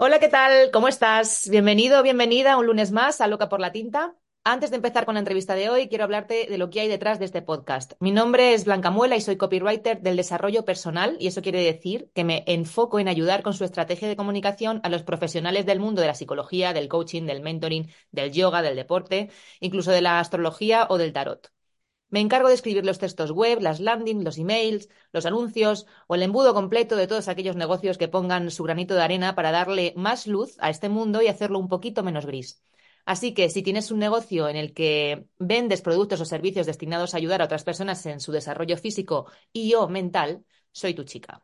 Hola, ¿qué tal? ¿Cómo estás? Bienvenido, bienvenida un lunes más a Loca por la Tinta. Antes de empezar con la entrevista de hoy, quiero hablarte de lo que hay detrás de este podcast. Mi nombre es Blanca Muela y soy copywriter del desarrollo personal y eso quiere decir que me enfoco en ayudar con su estrategia de comunicación a los profesionales del mundo de la psicología, del coaching, del mentoring, del yoga, del deporte, incluso de la astrología o del tarot. Me encargo de escribir los textos web, las landings, los emails, los anuncios o el embudo completo de todos aquellos negocios que pongan su granito de arena para darle más luz a este mundo y hacerlo un poquito menos gris. Así que si tienes un negocio en el que vendes productos o servicios destinados a ayudar a otras personas en su desarrollo físico y o mental, soy tu chica.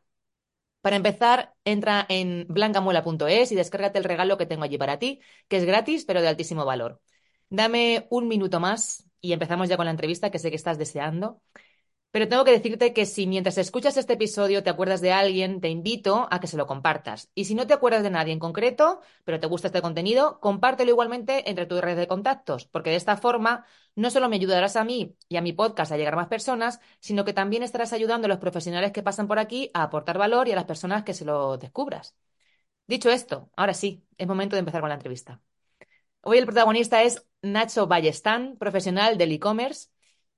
Para empezar, entra en blancamuela.es y descárgate el regalo que tengo allí para ti, que es gratis pero de altísimo valor. Dame un minuto más y empezamos ya con la entrevista que sé que estás deseando. Pero tengo que decirte que si mientras escuchas este episodio te acuerdas de alguien, te invito a que se lo compartas. Y si no te acuerdas de nadie en concreto, pero te gusta este contenido, compártelo igualmente entre tus redes de contactos, porque de esta forma no solo me ayudarás a mí y a mi podcast a llegar a más personas, sino que también estarás ayudando a los profesionales que pasan por aquí a aportar valor y a las personas que se lo descubras. Dicho esto, ahora sí, es momento de empezar con la entrevista. Hoy el protagonista es Nacho Ballestán, profesional del e-commerce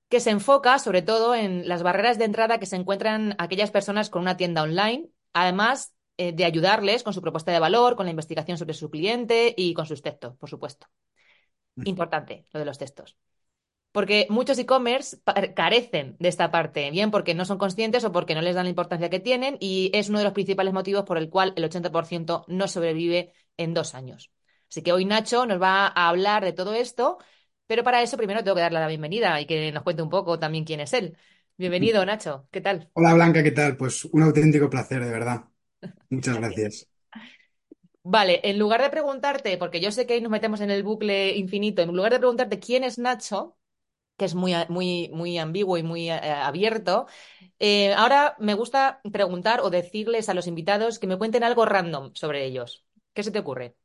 que se enfoca sobre todo en las barreras de entrada que se encuentran aquellas personas con una tienda online, además eh, de ayudarles con su propuesta de valor, con la investigación sobre su cliente y con sus textos, por supuesto. Importante lo de los textos. Porque muchos e-commerce carecen de esta parte, bien porque no son conscientes o porque no les dan la importancia que tienen y es uno de los principales motivos por el cual el 80% no sobrevive en dos años. Así que hoy Nacho nos va a hablar de todo esto pero para eso primero tengo que darle la bienvenida y que nos cuente un poco también quién es él. Bienvenido, Nacho. ¿Qué tal? Hola, Blanca, ¿qué tal? Pues un auténtico placer, de verdad. Muchas gracias. Vale, en lugar de preguntarte, porque yo sé que ahí nos metemos en el bucle infinito, en lugar de preguntarte quién es Nacho, que es muy, muy, muy ambiguo y muy eh, abierto, eh, ahora me gusta preguntar o decirles a los invitados que me cuenten algo random sobre ellos. ¿Qué se te ocurre?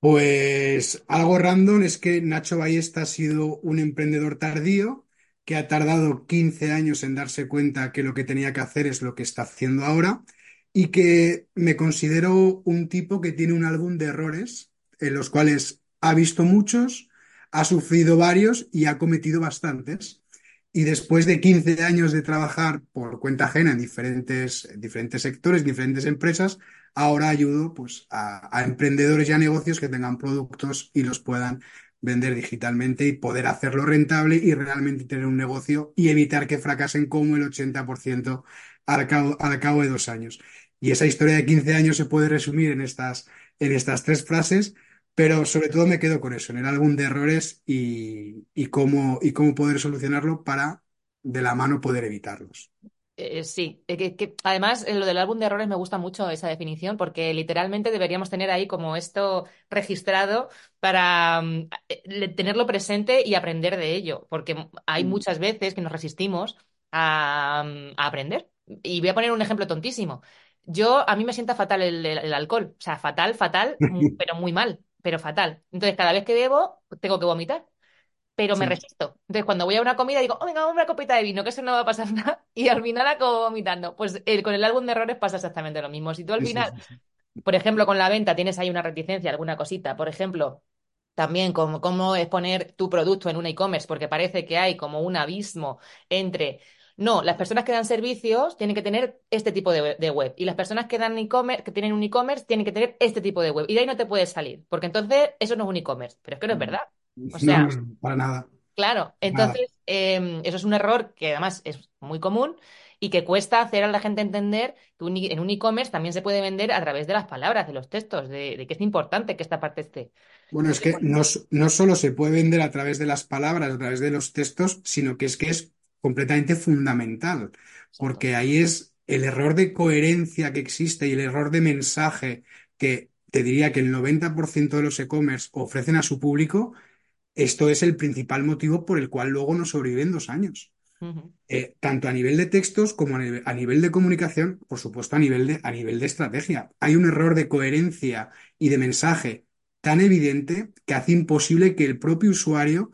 Pues algo random es que Nacho Ballesta ha sido un emprendedor tardío que ha tardado 15 años en darse cuenta que lo que tenía que hacer es lo que está haciendo ahora y que me considero un tipo que tiene un álbum de errores en los cuales ha visto muchos, ha sufrido varios y ha cometido bastantes. Y después de 15 años de trabajar por cuenta ajena en diferentes, diferentes sectores, diferentes empresas, ahora ayudo pues, a, emprendedores y a negocios que tengan productos y los puedan vender digitalmente y poder hacerlo rentable y realmente tener un negocio y evitar que fracasen como el 80% al cabo, al cabo de dos años. Y esa historia de 15 años se puede resumir en estas, en estas tres frases, pero sobre todo me quedo con eso, en el álbum de errores y, y, cómo, y cómo poder solucionarlo para de la mano poder evitarlos. Eh, sí, eh, que, además en lo del álbum de errores me gusta mucho esa definición porque literalmente deberíamos tener ahí como esto registrado para mm, eh, tenerlo presente y aprender de ello, porque hay mm. muchas veces que nos resistimos a, mm, a, aprender. Y voy a poner un ejemplo tontísimo. Yo, a mí me sienta fatal el, el alcohol, o sea, fatal, fatal, pero muy mal, pero fatal. Entonces, cada vez que bebo, tengo que vomitar pero me resisto. Entonces, cuando voy a una comida, digo, oh, venga, una copita de vino, que eso no va a pasar nada, y al final acabo vomitando. Pues con el álbum de errores pasa exactamente lo mismo. Si tú al final, por ejemplo, con la venta tienes ahí una reticencia, alguna cosita, por ejemplo, también cómo es poner tu producto en un e-commerce, porque parece que hay como un abismo entre No, las personas que dan servicios tienen que tener este tipo de, de web. Y las personas que dan e-commerce, que tienen un e-commerce, tienen que tener este tipo de web. Y de ahí no te puedes salir, porque entonces eso no es un e-commerce, pero es que no es verdad. O sea, No, no, para nada, claro, entonces eh, eso es un error que además es muy común y que cuesta hacer a la gente entender que un en un e-commerce también se puede vender a través de las palabras, de los textos, de, de que es importante que esta parte esté. Bueno, es que no, no solo se puede vender a través de las palabras, a través de los textos, sino que es que es completamente fundamental, porque ahí es el error de coherencia que existe y el error de mensaje que te diría que el 90% de los e-commerce ofrecen a su público, esto es el principal motivo por el cual luego no sobreviven dos años. Eh, tanto a nivel de textos como a nivel, a nivel de comunicación, por supuesto a nivel de, a nivel de estrategia. Hay un error de coherencia y de mensaje tan evidente que hace imposible que el propio usuario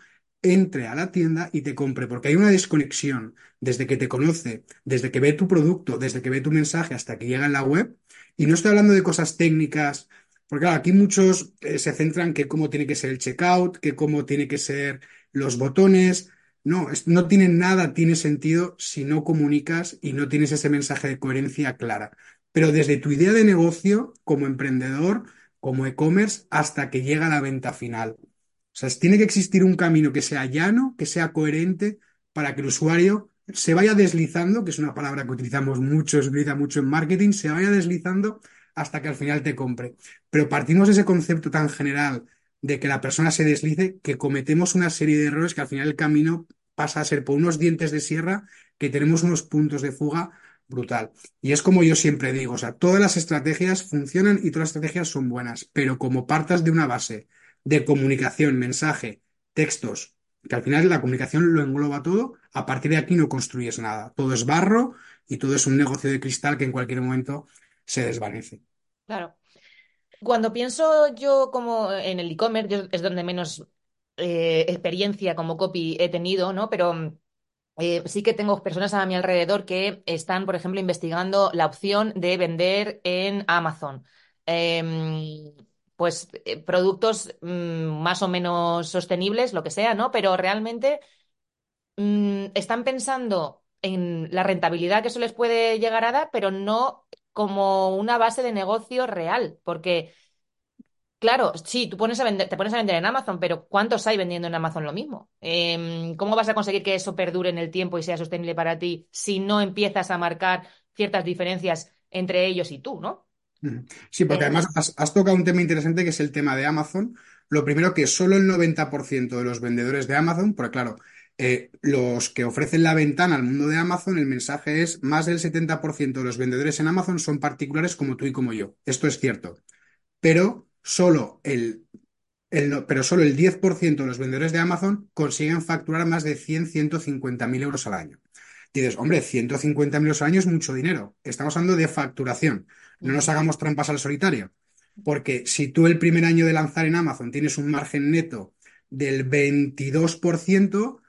entre a la tienda y te compre, porque hay una desconexión desde que te conoce, desde que ve tu producto, desde que ve tu mensaje hasta que llega en la web. Y no estoy hablando de cosas técnicas, porque aquí muchos eh, se centran que cómo tiene que ser el checkout, que cómo tiene que ser los botones. No, no tiene nada, tiene sentido si no comunicas y no tienes ese mensaje de coherencia clara. Pero desde tu idea de negocio, como emprendedor, como e-commerce, hasta que llega a la venta final. O sea, tiene que existir un camino que sea llano, que sea coherente, para que el usuario se vaya deslizando, que es una palabra que utilizamos mucho, se utiliza mucho en marketing, se vaya deslizando hasta que al final te compre. Pero partimos de ese concepto tan general de que la persona se deslice, que cometemos una serie de errores que al final el camino pasa a ser por unos dientes de sierra que tenemos unos puntos de fuga brutal. Y es como yo siempre digo, o sea, todas las estrategias funcionan y todas las estrategias son buenas, pero como partas de una base de comunicación, mensaje, textos, que al final la comunicación lo engloba todo, a partir de aquí no construyes nada. Todo es barro y todo es un negocio de cristal que en cualquier momento se desvanece. claro. Cuando pienso yo como en el e-commerce, es donde menos eh, experiencia como copy he tenido, ¿no? Pero eh, sí que tengo personas a mi alrededor que están, por ejemplo, investigando la opción de vender en Amazon. Em, pues eh, productos mm, más o menos sostenibles, lo que sea, ¿no? Pero realmente mm, están pensando en la rentabilidad que eso les puede llegar a dar, pero no como una base de negocio real, porque Claro, sí, tú pones a vender, te pones a vender en Amazon, pero ¿cuántos hay vendiendo en Amazon lo mismo? Em, ¿cómo vas a conseguir que eso perdure en el tiempo y sea sostenible para ti si no empiezas a marcar ciertas diferencias entre ellos y tú, ¿no? Sí, porque Eh, además has, has tocado un tema interesante que es el tema de Amazon. Lo primero que solo el 90% de los vendedores de Amazon, porque claro, eh, los que ofrecen la ventana al mundo de Amazon, el mensaje es más del 70% de los vendedores en Amazon son particulares como tú y como yo. Esto es cierto, pero solo el, el no- pero solo el 10% de los vendedores de Amazon consiguen facturar más de 100, 150 mil euros al año. Dices, hombre, 150 mil euros al año es mucho dinero. Estamos hablando de facturación. No nos hagamos trampas al solitario. Porque si tú el primer año de lanzar en Amazon tienes un margen neto del 22%,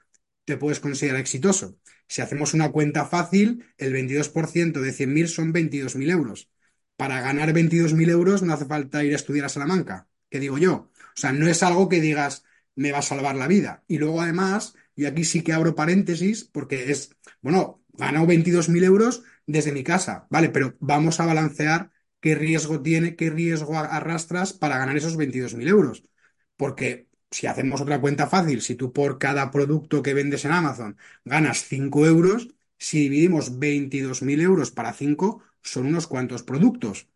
te puedes considerar exitoso. Si hacemos una cuenta fácil, el 22% de 100.000 son 22.000 euros. Para ganar 22.000 euros no hace falta ir a estudiar a Salamanca. ¿Qué digo yo? O sea, no es algo que digas, me va a salvar la vida. Y luego además, y aquí sí que abro paréntesis, porque es, bueno, ganado 22.000 euros desde mi casa, ¿vale? Pero vamos a balancear qué riesgo tiene, qué riesgo arrastras para ganar esos 22.000 euros. Porque si hacemos otra cuenta fácil, si tú por cada producto que vendes en Amazon ganas 5 euros, si dividimos 22.000 euros para 5 son unos cuantos productos.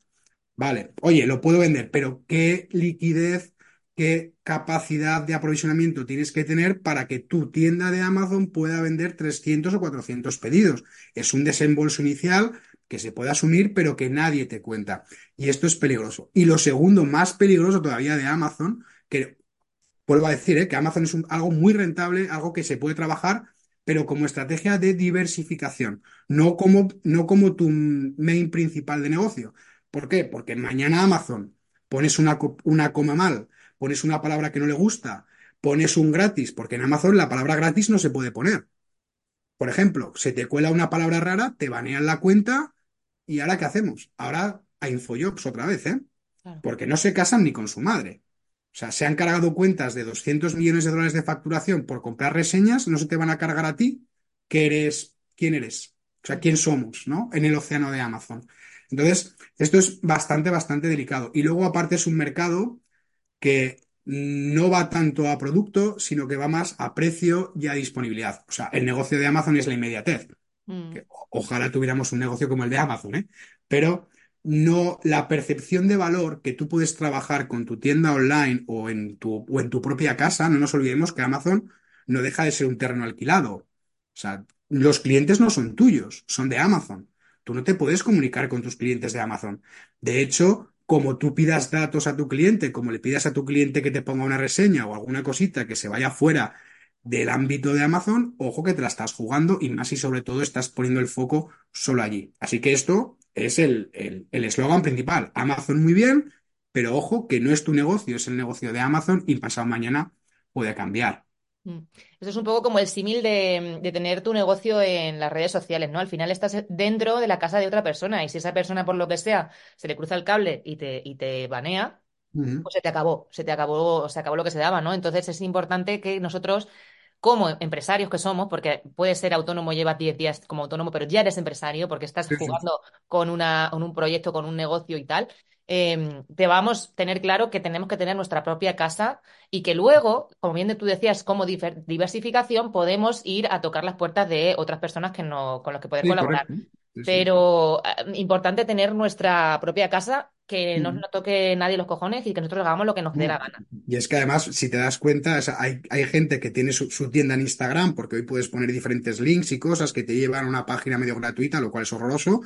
Vale, oye, lo puedo vender, pero ¿qué liquidez, qué capacidad de aprovisionamiento tienes que tener para que tu tienda de Amazon pueda vender 300 o 400 pedidos? Es un desembolso inicial que se puede asumir, pero que nadie te cuenta. Y esto es peligroso. Y lo segundo, más peligroso todavía de Amazon, que vuelvo a decir, ¿eh? que Amazon es algo muy rentable, algo que se puede trabajar, pero como estrategia de diversificación, no como, no como tu main principal de negocio. ¿Por qué? Porque mañana Amazon pones una, una coma mal, pones una palabra que no le gusta, pones un gratis, porque en Amazon la palabra gratis no se puede poner. Por ejemplo, se te cuela una palabra rara, te banean la cuenta y ¿ahora qué hacemos? Ahora a Infojobs otra vez, ¿eh? claro. porque no se casan ni con su madre. O sea, se han cargado cuentas de 200 millones de dólares de facturación por comprar reseñas, no se te van a cargar a ti, que eres quién eres, o sea, quién somos, ¿no? En el océano de Amazon. Entonces, esto es bastante, bastante delicado. Y luego, aparte, es un mercado que no va tanto a producto, sino que va más a precio y a disponibilidad. O sea, el negocio de Amazon es la inmediatez. Mm. Que ojalá tuviéramos un negocio como el de Amazon, ¿eh? Pero no la percepción de valor que tú puedes trabajar con tu tienda online o en tu, o en tu propia casa, no nos olvidemos que Amazon no deja de ser un terreno alquilado. O sea, los clientes no son tuyos, son de Amazon. Tú no te puedes comunicar con tus clientes de Amazon. De hecho, como tú pidas datos a tu cliente, como le pidas a tu cliente que te ponga una reseña o alguna cosita que se vaya fuera del ámbito de Amazon, ojo que te la estás jugando y más y sobre todo estás poniendo el foco solo allí. Así que esto es el el- el eslogan principal. Amazon muy bien, pero ojo que no es tu negocio, es el negocio de Amazon y pasado mañana puede cambiar. Mm. Esto es un poco como el símil de, de tener tu negocio en las redes sociales, ¿no? Al final estás dentro de la casa de otra persona y si esa persona, por lo que sea, se le cruza el cable y te, y te banea, pues se te acabó, se te acabó, se acabó lo que se daba, ¿no? Entonces es importante que nosotros, como empresarios que somos, porque puedes ser autónomo, llevas 10 días como autónomo, pero ya eres empresario porque estás Sí, sí. jugando con una, con un proyecto, con un negocio y tal, eh, te vamos a tener claro que tenemos que tener nuestra propia casa y que luego, como bien tú decías, como diversificación, podemos ir a tocar las puertas de otras personas que no, con las que poder Sí, colaborar. Sí. Pero eh, importante tener nuestra propia casa, que no nos toque nadie los cojones y que nosotros hagamos lo que nos dé la gana. Y es que además, si te das cuenta, o sea, hay, hay gente que tiene su, su tienda en Instagram, porque hoy puedes poner diferentes links y cosas que te llevan a una página medio gratuita, lo cual es horroroso,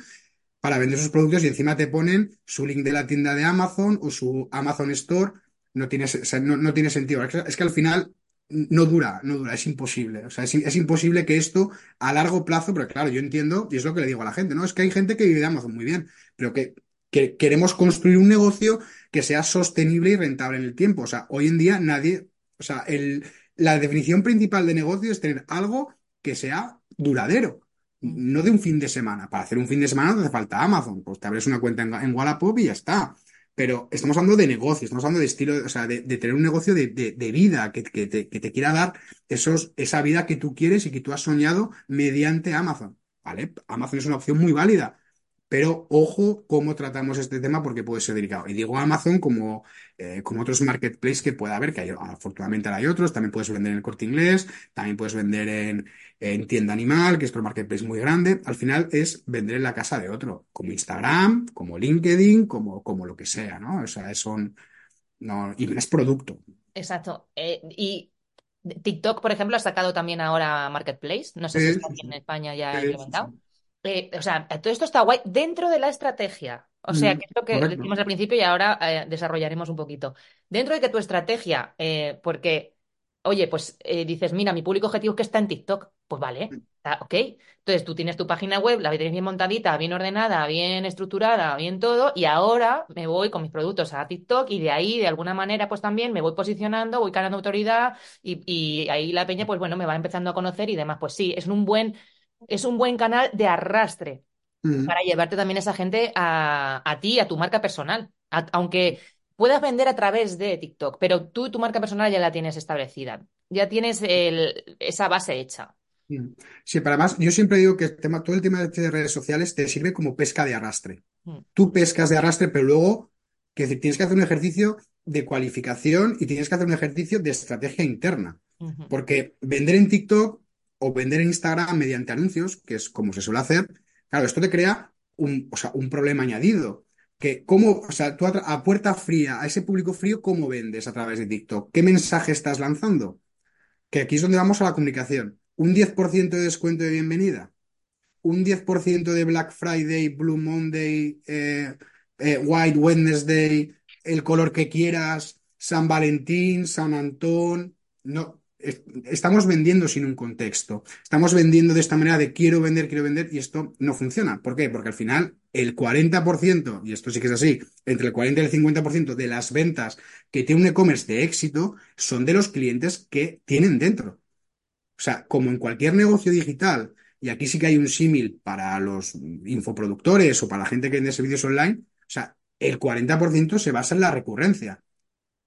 para vender sus productos y encima te ponen su link de la tienda de Amazon o su Amazon Store. No tiene, o sea, no, no tiene sentido. Es que, al final no dura, no dura, es imposible. O sea, es, es imposible que esto a largo plazo, pero claro, yo entiendo, y es lo que le digo a la gente, ¿no? Es que hay gente que vive de Amazon muy bien, pero que, que queremos construir un negocio que sea sostenible y rentable en el tiempo. O sea, hoy en día nadie, o sea, el, la definición principal de negocio es tener algo que sea duradero. Mm. No de un fin de semana. Para hacer un fin de semana no hace falta Amazon. Pues te abres una cuenta en, en Wallapop y ya está. Pero estamos hablando de negocio, estamos hablando de estilo, o sea, de, de tener un negocio de, de- de vida que, que te, que te quiera dar esos, esa vida que tú quieres y que tú has soñado mediante Amazon. ¿Vale? Amazon es una opción muy válida. Pero ojo cómo tratamos este tema porque puede ser delicado. Y digo Amazon como, eh, como otros marketplaces que pueda haber, que hay, afortunadamente hay otros. También puedes vender en el Corte Inglés, también puedes vender en, en Tienda Animal, que es otro marketplace muy grande. Al final es vender en la casa de otro, como Instagram, como LinkedIn, como, como lo que sea, ¿no? O sea, son, no, y es producto. Exacto. Eh, y TikTok, por ejemplo, ha sacado también ahora Marketplace. No sé si está aquí en. España ya implementado. Eh, o sea, todo esto está guay dentro de la estrategia. O sea, Mm, que es lo que correcto. decimos al principio y ahora eh, desarrollaremos un poquito. Dentro de que tu estrategia, eh, porque, oye, pues eh, dices, mira, mi público objetivo es que está en TikTok. Pues vale, está ok. Entonces tú tienes tu página web, la tienes bien montadita, bien ordenada, bien estructurada, bien todo, y ahora me voy con mis productos a TikTok y de ahí, de alguna manera, pues también me voy posicionando, voy ganando autoridad y, y ahí la peña, pues bueno, me va empezando a conocer y demás. Pues sí, es un buen, es un buen canal de arrastre Mm, para llevarte también esa gente a, a ti, a tu marca personal. A- aunque puedas vender a través de TikTok, pero tú tu marca personal ya la tienes establecida. Ya tienes el- esa base hecha. mm. Sí, pero además, yo siempre digo que el tema, todo el tema de redes sociales te sirve como pesca de arrastre. Mm, tú pescas de arrastre, pero luego que tienes que hacer un ejercicio de cualificación y tienes que hacer un ejercicio de estrategia interna. Porque vender en TikTok o vender en Instagram mediante anuncios, que es como se suele hacer, claro, esto te crea un, o sea, un problema añadido. Que cómo, o sea, tú a, puerta fría, a ese público frío, ¿cómo vendes a través de TikTok? ¿Qué mensaje estás lanzando? Que aquí es donde vamos a la comunicación. Un 10% de descuento de bienvenida un 10% de Black Friday, Blue Monday, eh, eh, White Wednesday, el color que quieras, San Valentín, San Antón. No, estamos vendiendo sin un contexto. Estamos vendiendo de esta manera de quiero vender, quiero vender, y esto no funciona. ¿Por qué? Porque al final el 40%, y esto sí que es así, entre el 40 y el 50% de las ventas que tiene un e-commerce de éxito son de los clientes que tienen dentro. O sea, como en cualquier negocio digital, y aquí sí que hay un símil para los infoproductores o para la gente que vende servicios online, o sea, el 40% se basa en la recurrencia.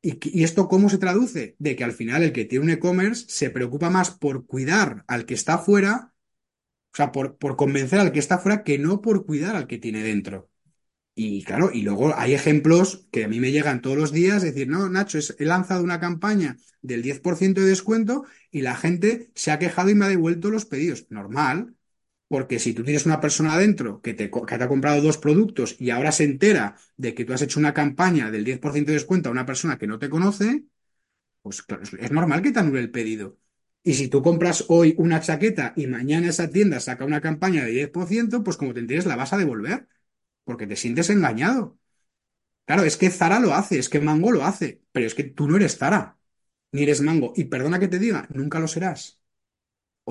¿Y, esto cómo se traduce? De que al final el que tiene un e-commerce se preocupa más por cuidar al que está afuera O sea, por, por convencer al que está fuera que no por cuidar al que tiene dentro. Y claro, y luego hay ejemplos que a mí me llegan todos los días, decir, no, Nacho, he lanzado una campaña del 10% de descuento y la gente se ha quejado y me ha devuelto los pedidos. Normal, porque si tú tienes una persona adentro que te, que te ha comprado dos productos y ahora se entera de que tú has hecho una campaña del 10% de descuento a una persona que no te conoce, pues claro, es normal que te anule el pedido. Y si tú compras hoy una chaqueta y mañana esa tienda saca una campaña de 10%, pues como te enteres la vas a devolver, porque te sientes engañado. Claro, es que Zara lo hace, es que Mango lo hace, pero es que tú no eres Zara, ni eres Mango. Y perdona que te diga, nunca lo serás.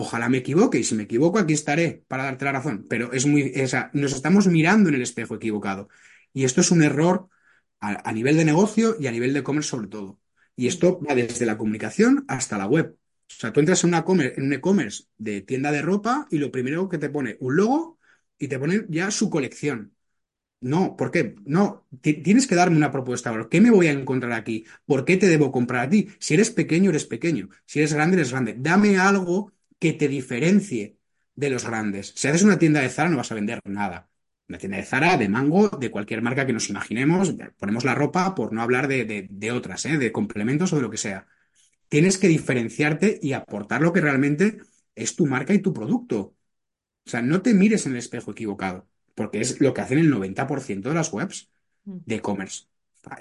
Ojalá me equivoque y si me equivoco aquí estaré para darte la razón, pero es muy, nos estamos mirando en el espejo equivocado. Y esto es un error a, a nivel de negocio y a nivel de e-commerce sobre todo. Y esto va desde la comunicación hasta la web. O sea, tú entras en, una en un e-commerce de tienda de ropa y lo primero que te pone un logo y te pone ya su colección. No, ¿por qué? No, tienes que darme una propuesta. ¿Qué me voy a encontrar aquí? ¿Por qué te debo comprar a ti? Si eres pequeño, eres pequeño. Si eres grande, eres grande. Dame algo que te diferencie de los grandes. Si haces una tienda de Zara, no vas a vender nada. Una tienda de Zara, de Mango, de cualquier marca que nos imaginemos, ponemos la ropa por no hablar de, de, otras, ¿eh? de complementos o de lo que sea. Tienes que diferenciarte y aportar lo que realmente es tu marca y tu producto. O sea, no te mires en el espejo equivocado, porque es lo que hacen el 90% de las webs mm. de e-commerce.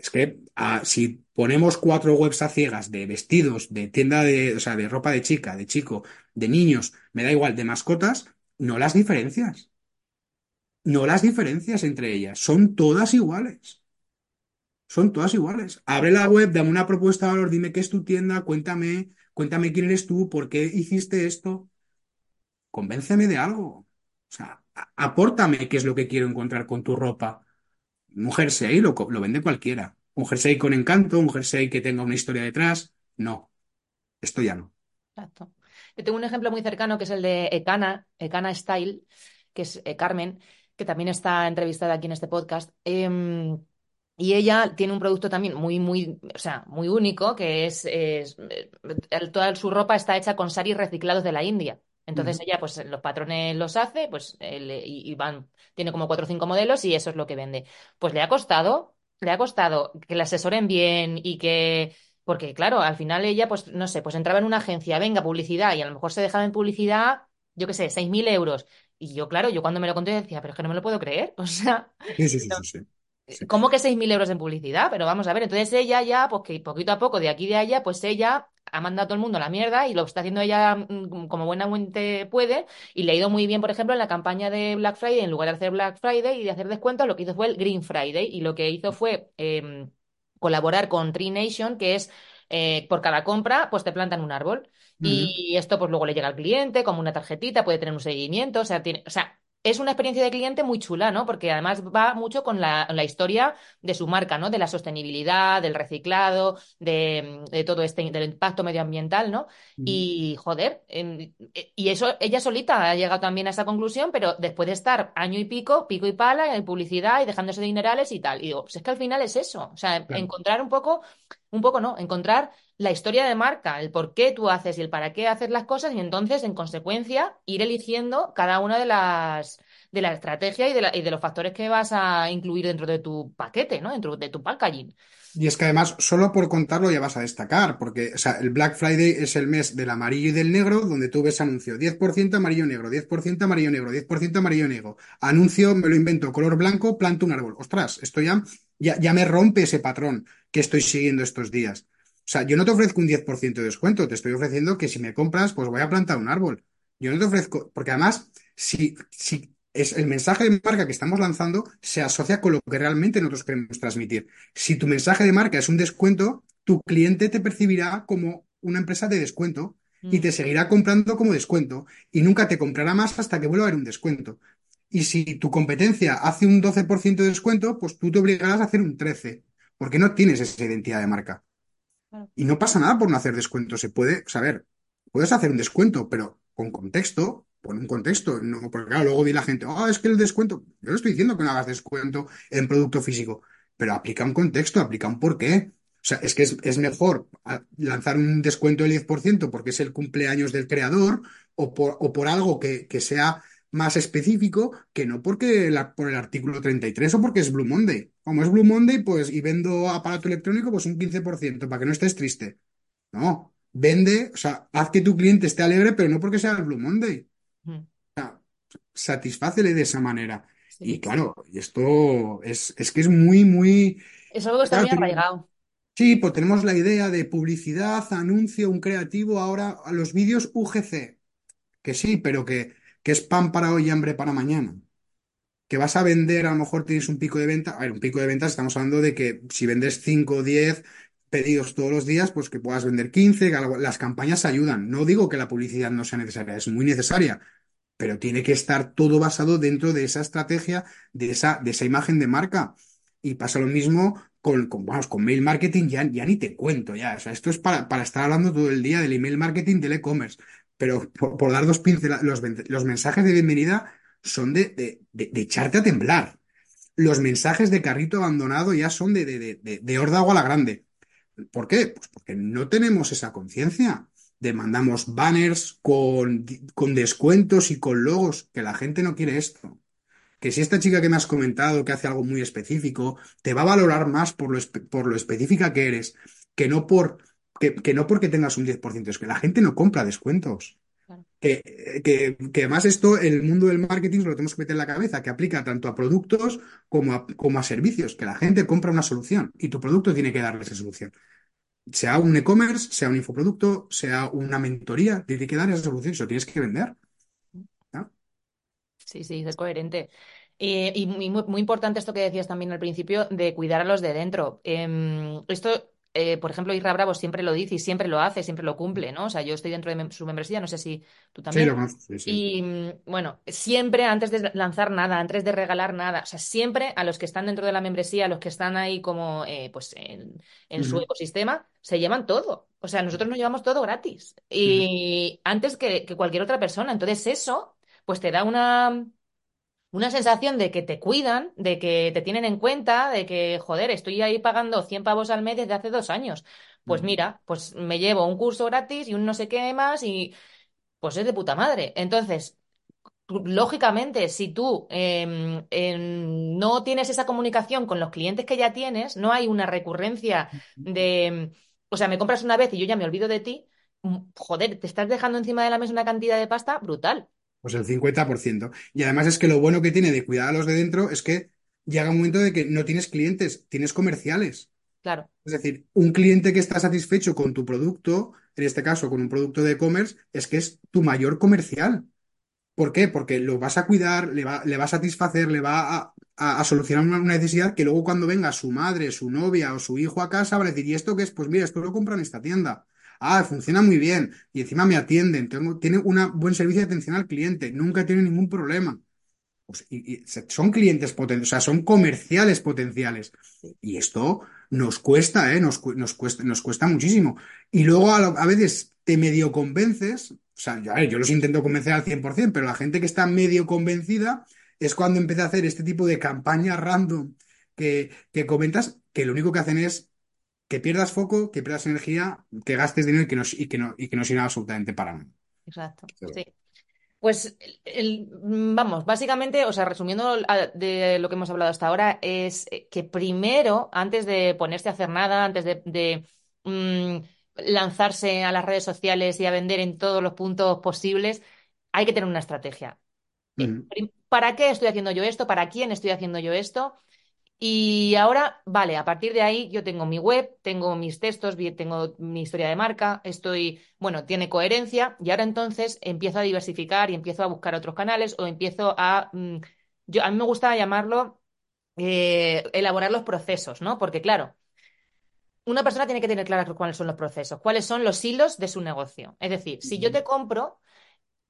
Es que ah, si ponemos cuatro webs a ciegas de vestidos, de tienda de, o sea, de ropa de chica, de chico, de niños, me da igual, de mascotas, no las diferencias. No las diferencias entre ellas, son todas iguales. Son todas iguales. Abre la web, dame una propuesta de valor, dime qué es tu tienda, cuéntame, cuéntame quién eres tú, por qué hiciste esto. Convénceme de algo. O sea, apórtame qué es lo que quiero encontrar con tu ropa. Un jersey lo, lo vende cualquiera. Un jersey con encanto, un jersey que tenga una historia detrás. No, esto ya no. Exacto. Yo tengo un ejemplo muy cercano que es el de Ekana, Ekana Style, que es eh, Carmen, que también está entrevistada aquí en este podcast. Em, y ella tiene un producto también muy, muy, o sea, muy único, que es, es, eh, toda su ropa está hecha con saris reciclados de la India. Entonces ella, pues los patrones los hace, pues y, van, tiene como cuatro o cinco modelos y eso es lo que vende. Pues le ha costado, le ha costado que la asesoren bien y que, porque claro, al final ella, pues no sé, pues entraba en una agencia, venga, publicidad, y a lo mejor se dejaba en publicidad, yo qué sé, seis mil euros. Y yo, claro, yo cuando me lo conté decía, pero es que no me lo puedo creer. O sea, sí, sí, sí, sí. ¿Cómo que 6.000 euros en publicidad? Pero vamos a ver, entonces ella ya, pues que poquito a poco, de aquí y de allá, pues ella ha mandado a todo el mundo a la mierda y lo está haciendo ella mm, como buenamente puede. Y le ha ido muy bien, por ejemplo, en la campaña de Black Friday, en lugar de hacer Black Friday y de hacer descuentos, lo que hizo fue el Green Friday. Y lo que hizo fue em, colaborar con Tree Nation, que es eh, por cada compra, pues te plantan un árbol. Y esto pues luego le llega al cliente como una tarjetita, puede tener un seguimiento, o sea, tiene, o sea, es una experiencia de cliente muy chula, ¿no? Porque además va mucho con la, historia de su marca, ¿no? De la sostenibilidad, del reciclado, de, todo este, del impacto medioambiental, ¿no? Y, joder, y eso, ella solita ha llegado también a esa conclusión, pero después de estar año y pico, pico y pala en publicidad y dejándose dinerales y tal. Y digo, pues es que al final es eso, o sea, encontrar un poco, un poco, ¿no? Encontrar la historia de marca, el por qué tú haces y el para qué haces las cosas y entonces, en consecuencia, ir eligiendo cada una de las de la estrategia y de, y de los factores que vas a incluir dentro de tu paquete, ¿no? Dentro de tu packaging. Y es que además, solo por contarlo ya vas a destacar, porque el Black Friday es el mes del amarillo y del negro, donde tú ves anuncio 10% amarillo negro, 10% amarillo negro, 10% amarillo negro. Anuncio, me lo invento, color blanco, planto un árbol. Ostras, esto ya, ya, ya me rompe ese patrón que estoy siguiendo estos días. O sea, yo no te ofrezco un 10% de descuento, te estoy ofreciendo que si me compras, pues voy a plantar un árbol. Yo no te ofrezco, porque además, si, si es el mensaje de marca que estamos lanzando se asocia con lo que realmente nosotros queremos transmitir. Si tu mensaje de marca es un descuento, tu cliente te percibirá como una empresa de descuento y mm. te seguirá comprando como descuento y nunca te comprará más hasta que vuelva a haber un descuento. Y si tu competencia hace un 12% de descuento, pues tú te obligarás a hacer un 13%, porque no tienes esa identidad de marca. Y no pasa nada por no hacer descuento. Se puede, saber, puedes hacer un descuento, pero con contexto, pon un contexto. No, porque luego di la gente, oh, es que el descuento. Yo no estoy diciendo que no hagas descuento en producto físico, pero aplica un contexto, aplica un porqué. O sea, es que es, es mejor lanzar un descuento del 10% porque es el cumpleaños del creador o por, o por algo que, que sea más específico que no porque la- por el artículo 33 o porque es Blue Monday. Como es Blue Monday, pues, y vendo aparato electrónico, pues un 15% para que no estés triste. No, vende, o sea, haz que tu cliente esté alegre, pero no porque sea el Blue Monday. Mm, Satisfácele de esa manera. Y claro, y esto es, es que es muy, muy... Es algo que está Claro, muy arraigado. sí, pues tenemos la idea de publicidad, anuncio, un creativo, ahora a los vídeos UGC, que sí, pero que, es pan para hoy y hambre para mañana. Que vas a vender, a lo mejor tienes un pico de venta. A ver, un pico de ventas, estamos hablando de que si vendes 5 o 10 pedidos todos los días, pues que puedas vender 15, que algo- las campañas ayudan. No digo que la publicidad no sea necesaria, es muy necesaria, pero tiene que estar todo basado dentro de esa estrategia, de esa, de esa imagen de marca. Y pasa lo mismo con, con, vamos, con mail marketing, ya, ya ni te cuento ya. O sea, esto es para, para estar hablando todo el día del email marketing, del e-commerce. Pero por, dar dos pinceladas, los, mensajes de bienvenida son de, de, echarte a temblar. Los mensajes de carrito abandonado ya son de, de, órdago a la grande. ¿Por qué? Pues porque no tenemos esa conciencia. Demandamos banners con, con descuentos y con logos, que la gente no quiere esto. Que si esta chica que me has comentado que hace algo muy específico, te va a valorar más por lo, por lo específica que eres, que no por, que, que no porque tengas un 10%. Es que la gente no compra descuentos. Claro. Que, que, que además esto, el mundo del marketing se lo tenemos que meter en la cabeza, que aplica tanto a productos como a, como a servicios, que la gente compra una solución y tu producto tiene que darle esa solución sea un e-commerce, sea un infoproducto, sea una mentoría, tiene que dar esa solución, eso tienes que vender. ¿no? Sí, sí, ser coherente. Eh, y muy, muy- muy importante esto que decías también al principio de cuidar a los de dentro. Em, esto, eh, por ejemplo, Isra Bravo siempre lo dice y siempre lo hace, siempre lo cumple, ¿no? O sea, yo estoy dentro de mem- su membresía, no sé si tú Sí, también. lo conozco, sí, sí. Y mm, bueno, siempre antes de lanzar nada, antes de regalar nada, o sea, siempre a los que están dentro de la membresía, a los que están ahí como eh, pues en, en su ecosistema, se llevan todo. O sea, nosotros nos llevamos todo gratis. Y antes que, que cualquier otra persona. Entonces, eso, pues te da una, una sensación de que te cuidan, de que te tienen en cuenta, de que, joder, estoy ahí pagando 100 pavos al mes desde hace dos años. Pues mira, pues me llevo un curso gratis y un no sé qué más y pues es de puta madre. Entonces, lógicamente, si tú em, em, no tienes esa comunicación con los clientes que ya tienes, no hay una recurrencia de, em, o sea, me compras una vez y yo ya me olvido de ti, joder, te estás dejando encima de la mesa una cantidad de pasta brutal. Pues el 50%. Y además es que lo bueno que tiene de cuidar a los de dentro es que llega un momento de que no tienes clientes, tienes comerciales. Claro, Es decir, un cliente que está satisfecho con tu producto, en este caso con un producto de e-commerce, es que es tu mayor comercial. ¿Por qué? Porque lo vas a cuidar, le va, le va a satisfacer, le va a, a- a solucionar una, una necesidad que luego cuando venga su madre, su novia o su hijo a casa va a decir, ¿y esto qué es? Pues mira, esto lo compran en esta tienda. Ah, funciona muy bien. Y encima me atienden. Tengo, tiene un buen servicio de atención al cliente. Nunca tiene ningún problema. Pues, y, son clientes potenciales, o sea, son comerciales potenciales. Y esto nos cuesta, ¿eh? Nos, cu- nos cuesta, nos cuesta muchísimo. Y luego a, veces te medio convences, o sea, yo, a ver, yo los intento convencer al 100%, pero la gente que está medio convencida es cuando empieza a hacer este tipo de campañas random que, que comentas, que lo único que hacen es que pierdas foco, que pierdas energía, que gastes dinero y que no, y que no, y que no sirva absolutamente para nada. exacto. Sí. Pues el- mm, vamos, básicamente, o sea, resumiendo de lo que hemos hablado hasta ahora, es eh, que primero, antes de ponerse a hacer nada, antes de, de, mm, lanzarse a las redes sociales y a vender en todos los puntos posibles, hay que tener una estrategia. ¿Para qué estoy haciendo yo esto? ¿Para quién estoy haciendo yo esto? Y ahora, vale, a partir de ahí yo tengo mi web, tengo mis textos, tengo mi historia de marca, estoy, bueno, tiene coherencia y ahora entonces empiezo a diversificar y empiezo a buscar otros canales o empiezo a, mm, yo, a mí me gusta llamarlo, eh, elaborar los procesos, ¿no? Porque claro, una persona tiene que tener claras cuáles son los procesos, cuáles son los hilos de su negocio. Es decir, si yo te compro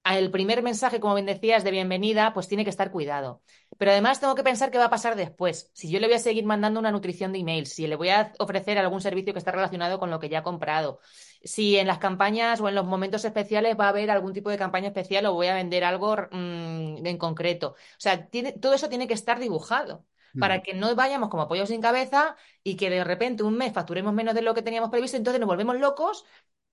el primer mensaje, como bien decías, de bienvenida, pues tiene que estar cuidado. Pero además tengo que pensar qué va a pasar después. Si yo le voy a seguir mandando una nutrición de email, si le voy a ofrecer algún servicio que está relacionado con lo que ya ha comprado, si en las campañas o en los momentos especiales va a haber algún tipo de campaña especial o voy a vender algo mm, en concreto. O sea, tiene, todo eso tiene que estar dibujado para que no vayamos como pollos sin cabeza y que de repente un mes facturemos menos de lo que teníamos previsto, entonces nos volvemos locos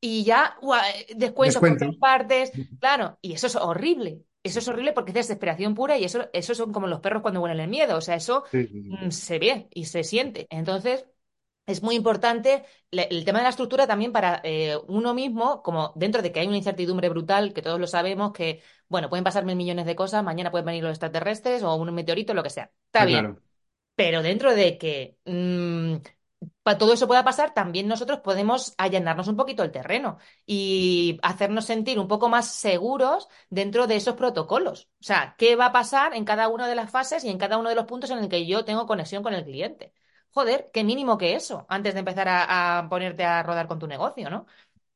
y ya ua, descuentos por todas partes, claro, y eso es horrible. Eso es horrible porque es desesperación pura y eso, eso son como los perros cuando huelen el miedo, o sea, eso Sí, sí, sí. mm, se ve y se siente. Entonces, es muy importante el tema de la estructura también para eh, uno mismo, como dentro de que hay una incertidumbre brutal, que todos lo sabemos, que, bueno, pueden pasar mil millones de cosas, mañana pueden venir los extraterrestres o un meteorito, lo que sea. Está bien. claro. Pero dentro de que para todo eso pueda pasar, también nosotros podemos allanarnos un poquito el terreno y hacernos sentir un poco más seguros dentro de esos protocolos. O sea, ¿qué va a pasar en cada una de las fases y en cada uno de los puntos en el que yo tengo conexión con el cliente? Joder, qué mínimo que eso, antes de empezar a, a ponerte a rodar con tu negocio, ¿no?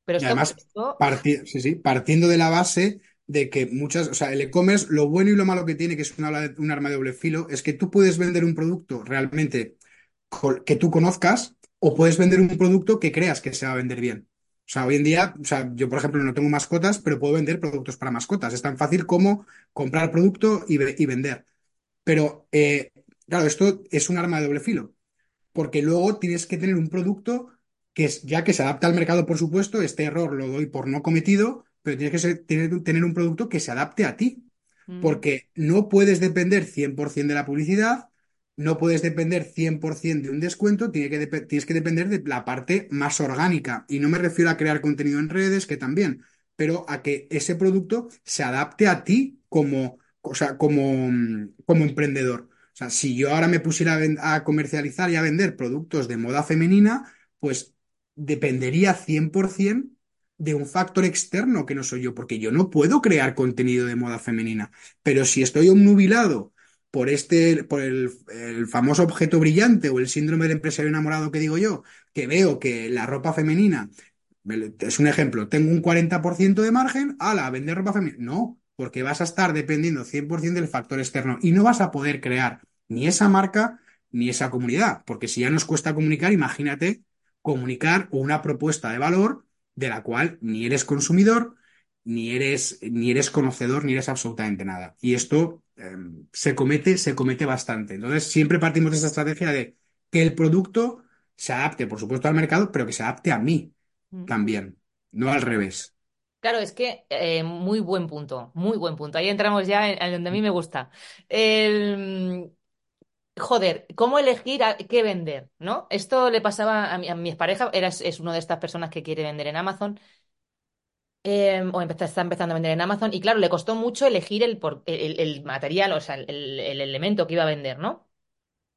Pero Y además, esto, parti- sí, sí, partiendo de la base de que muchas, o sea, el e-commerce, lo bueno y lo malo que tiene, que es un, arma de doble filo, es que tú puedes vender un producto realmente que tú conozcas o puedes vender un producto que creas que se va a vender bien. O sea, hoy en día, o sea, yo por ejemplo no tengo mascotas, pero puedo vender productos para mascotas. Es tan fácil como comprar producto y, y vender. Pero, eh, claro, esto es un arma de doble filo porque luego tienes que tener un producto que es, ya que se adapta al mercado, por supuesto, este error lo doy por no cometido, pero tienes que ser- tener, tener un producto que se adapte a ti, mm, porque no puedes depender 100% de la publicidad, no puedes depender 100% de un descuento, tienes que depender de la parte más orgánica. Y no me refiero a crear contenido en redes, que también, pero a que ese producto se adapte a ti como, o sea, como, como emprendedor. O sea, si yo ahora me pusiera a comercializar y a vender productos de moda femenina, pues dependería 100% de un factor externo que no soy yo, porque yo no puedo crear contenido de moda femenina. Pero si estoy obnubilado por este, por el, el famoso objeto brillante o el síndrome del empresario enamorado que digo yo, que veo que la ropa femenina, es un ejemplo, tengo un 40% de margen, ala, vender ropa femenina. No, porque vas a estar dependiendo 100% del factor externo y no vas a poder crear ni esa marca ni esa comunidad, porque si ya nos cuesta comunicar, imagínate comunicar una propuesta de valor de la cual ni eres consumidor, ni eres, ni eres conocedor, ni eres absolutamente nada. Y esto eh, se comete, se comete bastante. Entonces, siempre partimos de esta estrategia de que el producto se adapte, por supuesto, al mercado, pero que se adapte a mí mm. también, no al revés. Claro, es que eh, muy buen punto, muy buen punto. Ahí entramos ya en, en donde a mí me gusta. El, Joder, ¿cómo elegir a- qué vender? ¿No? Esto le pasaba a mi, a mi expareja, era, es una de estas personas que quiere vender en Amazon, eh, o empezó- está empezando a vender en Amazon, y claro, le costó mucho elegir el, por- el, el material, o sea, el, el elemento que iba a vender, ¿no?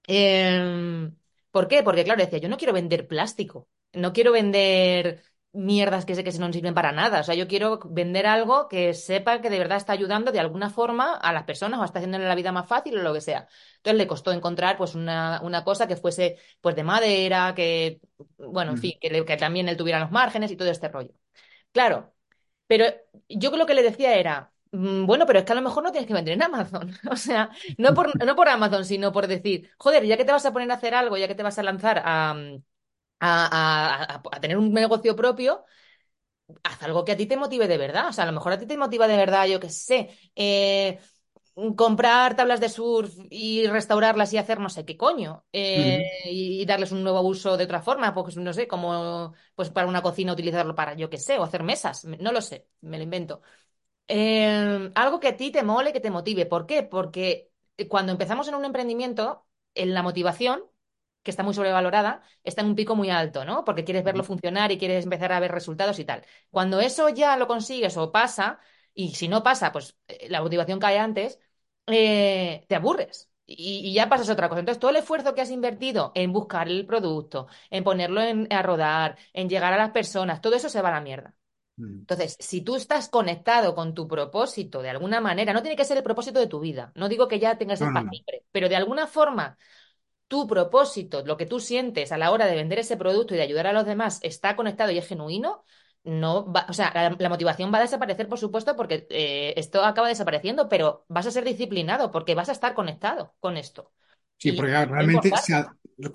Eh, ¿por qué? Porque claro, decía, yo no quiero vender plástico, no quiero vender mierdas que sé que no sirven para nada, o sea, yo quiero vender algo que sepa que de verdad está ayudando de alguna forma a las personas o está haciéndole la vida más fácil o lo que sea. Entonces le costó encontrar pues una, una cosa que fuese pues de madera, que, bueno, en Mm. fin, que también él tuviera los márgenes y todo este rollo. Claro. Pero yo lo que le decía era, mm, bueno, pero es que a lo mejor no tienes que vender en Amazon. O sea, no por, no por Amazon, sino por decir, joder, ya que te vas a poner a hacer algo, ya que te vas a lanzar a, a- a tener un negocio propio, haz algo que a ti te motive de verdad. O sea, a lo mejor a ti te motiva de verdad, yo qué sé, eh, comprar tablas de surf y restaurarlas y hacer no sé qué coño, eh, y, y darles un nuevo uso de otra forma, pues no sé, como pues para una cocina utilizarlo para, yo qué sé, o hacer mesas, no lo sé, me lo invento. Eh, algo que a ti te mole, que te motive. ¿Por qué? Porque cuando empezamos en un emprendimiento, en la motivación, que está muy sobrevalorada, está en un pico muy alto, ¿no? Porque quieres verlo funcionar y quieres empezar a ver resultados y tal. Cuando eso ya lo consigues o pasa, y si no pasa, pues eh, la motivación cae antes, eh, te aburres. Y, y ya pasas a otra cosa. Entonces, todo el esfuerzo que has invertido en buscar el producto, en ponerlo en- a rodar, en llegar a las personas, todo eso se va a la mierda. Mm. Entonces, si tú estás conectado con tu propósito de alguna manera, no tiene que ser el propósito de tu vida, no digo que ya tengas el para siempre, pero de alguna forma tu propósito, lo que tú sientes a la hora de vender ese producto y de ayudar a los demás está conectado y es genuino, no va, o sea, la, la motivación va a desaparecer, por supuesto, porque eh, esto acaba desapareciendo, pero vas a ser disciplinado porque vas a estar conectado con esto. Sí, porque claro, realmente se,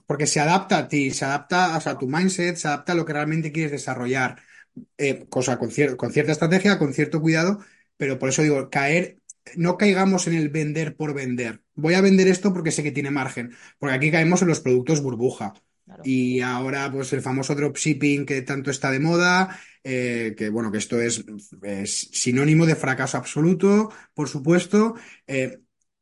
porque se adapta a ti, se adapta o sea, a tu mindset, se adapta a lo que realmente quieres desarrollar. Eh, cosa con, cier- con cierta estrategia, con cierto cuidado, pero por eso digo, caer, no caigamos en el vender por vender. Voy a vender esto porque sé que tiene margen, porque aquí caemos en los productos burbuja. Claro. Y ahora, pues el famoso dropshipping que tanto está de moda, eh, que bueno, que esto es, sinónimo de fracaso absoluto, por supuesto. Eh,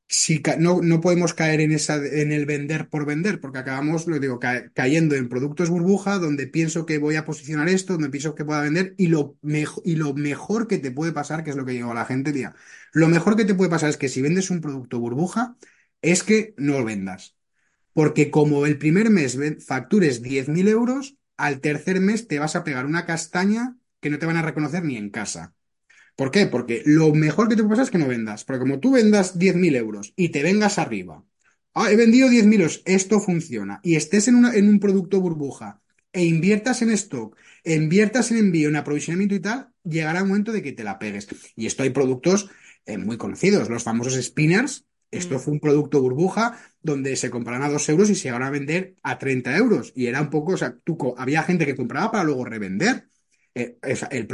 si no, no podemos caer en esa, en el vender por vender, porque acabamos, lo digo, ca- cayendo en productos burbuja, donde pienso que voy a posicionar esto, donde pienso que pueda vender, y lo, y lo mejor que te puede pasar, que es lo que digo a la gente, tía, lo mejor que te puede pasar es que si vendes un producto burbuja, es que no lo vendas. Porque como el primer mes factures 10.000 euros, al tercer mes te vas a pegar una castaña que no te van a reconocer ni en casa. ¿Por qué? Porque lo mejor que te pasar es que no vendas. Porque como tú vendas 10.000 euros y te vengas arriba, ah, he vendido 10.000 euros, esto funciona, y estés en, una- en un producto burbuja e inviertas en stock, e inviertas en envío, en aprovisionamiento y tal, llegará un momento de que te la pegues. Y esto hay productos eh, muy conocidos, los famosos spinners. Esto Mm, fue un producto burbuja donde se compraban a 2 euros y se iban a vender a 30 euros. Y era un poco, o sea, tú, había gente que compraba para luego revender. Eh, el,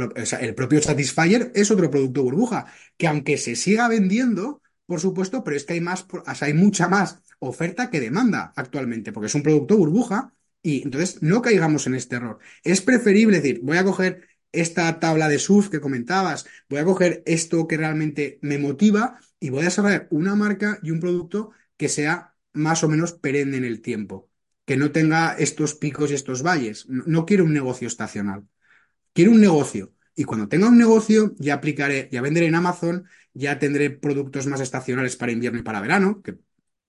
propio Satisfyer es otro producto burbuja, que aunque se siga vendiendo, por supuesto, pero es que hay más, o sea, hay mucha más oferta que demanda actualmente, porque es un producto burbuja y entonces no caigamos en este error. Es preferible decir, voy a coger esta tabla de surf que comentabas, voy a coger esto que realmente me motiva y voy a desarrollar una marca y un producto que sea más o menos perenne en el tiempo, que no tenga estos picos y estos valles. No, quiero un negocio estacional. Quiero un negocio. Y cuando tenga un negocio, ya aplicaré, ya venderé en Amazon, ya tendré productos más estacionales para invierno y para verano, que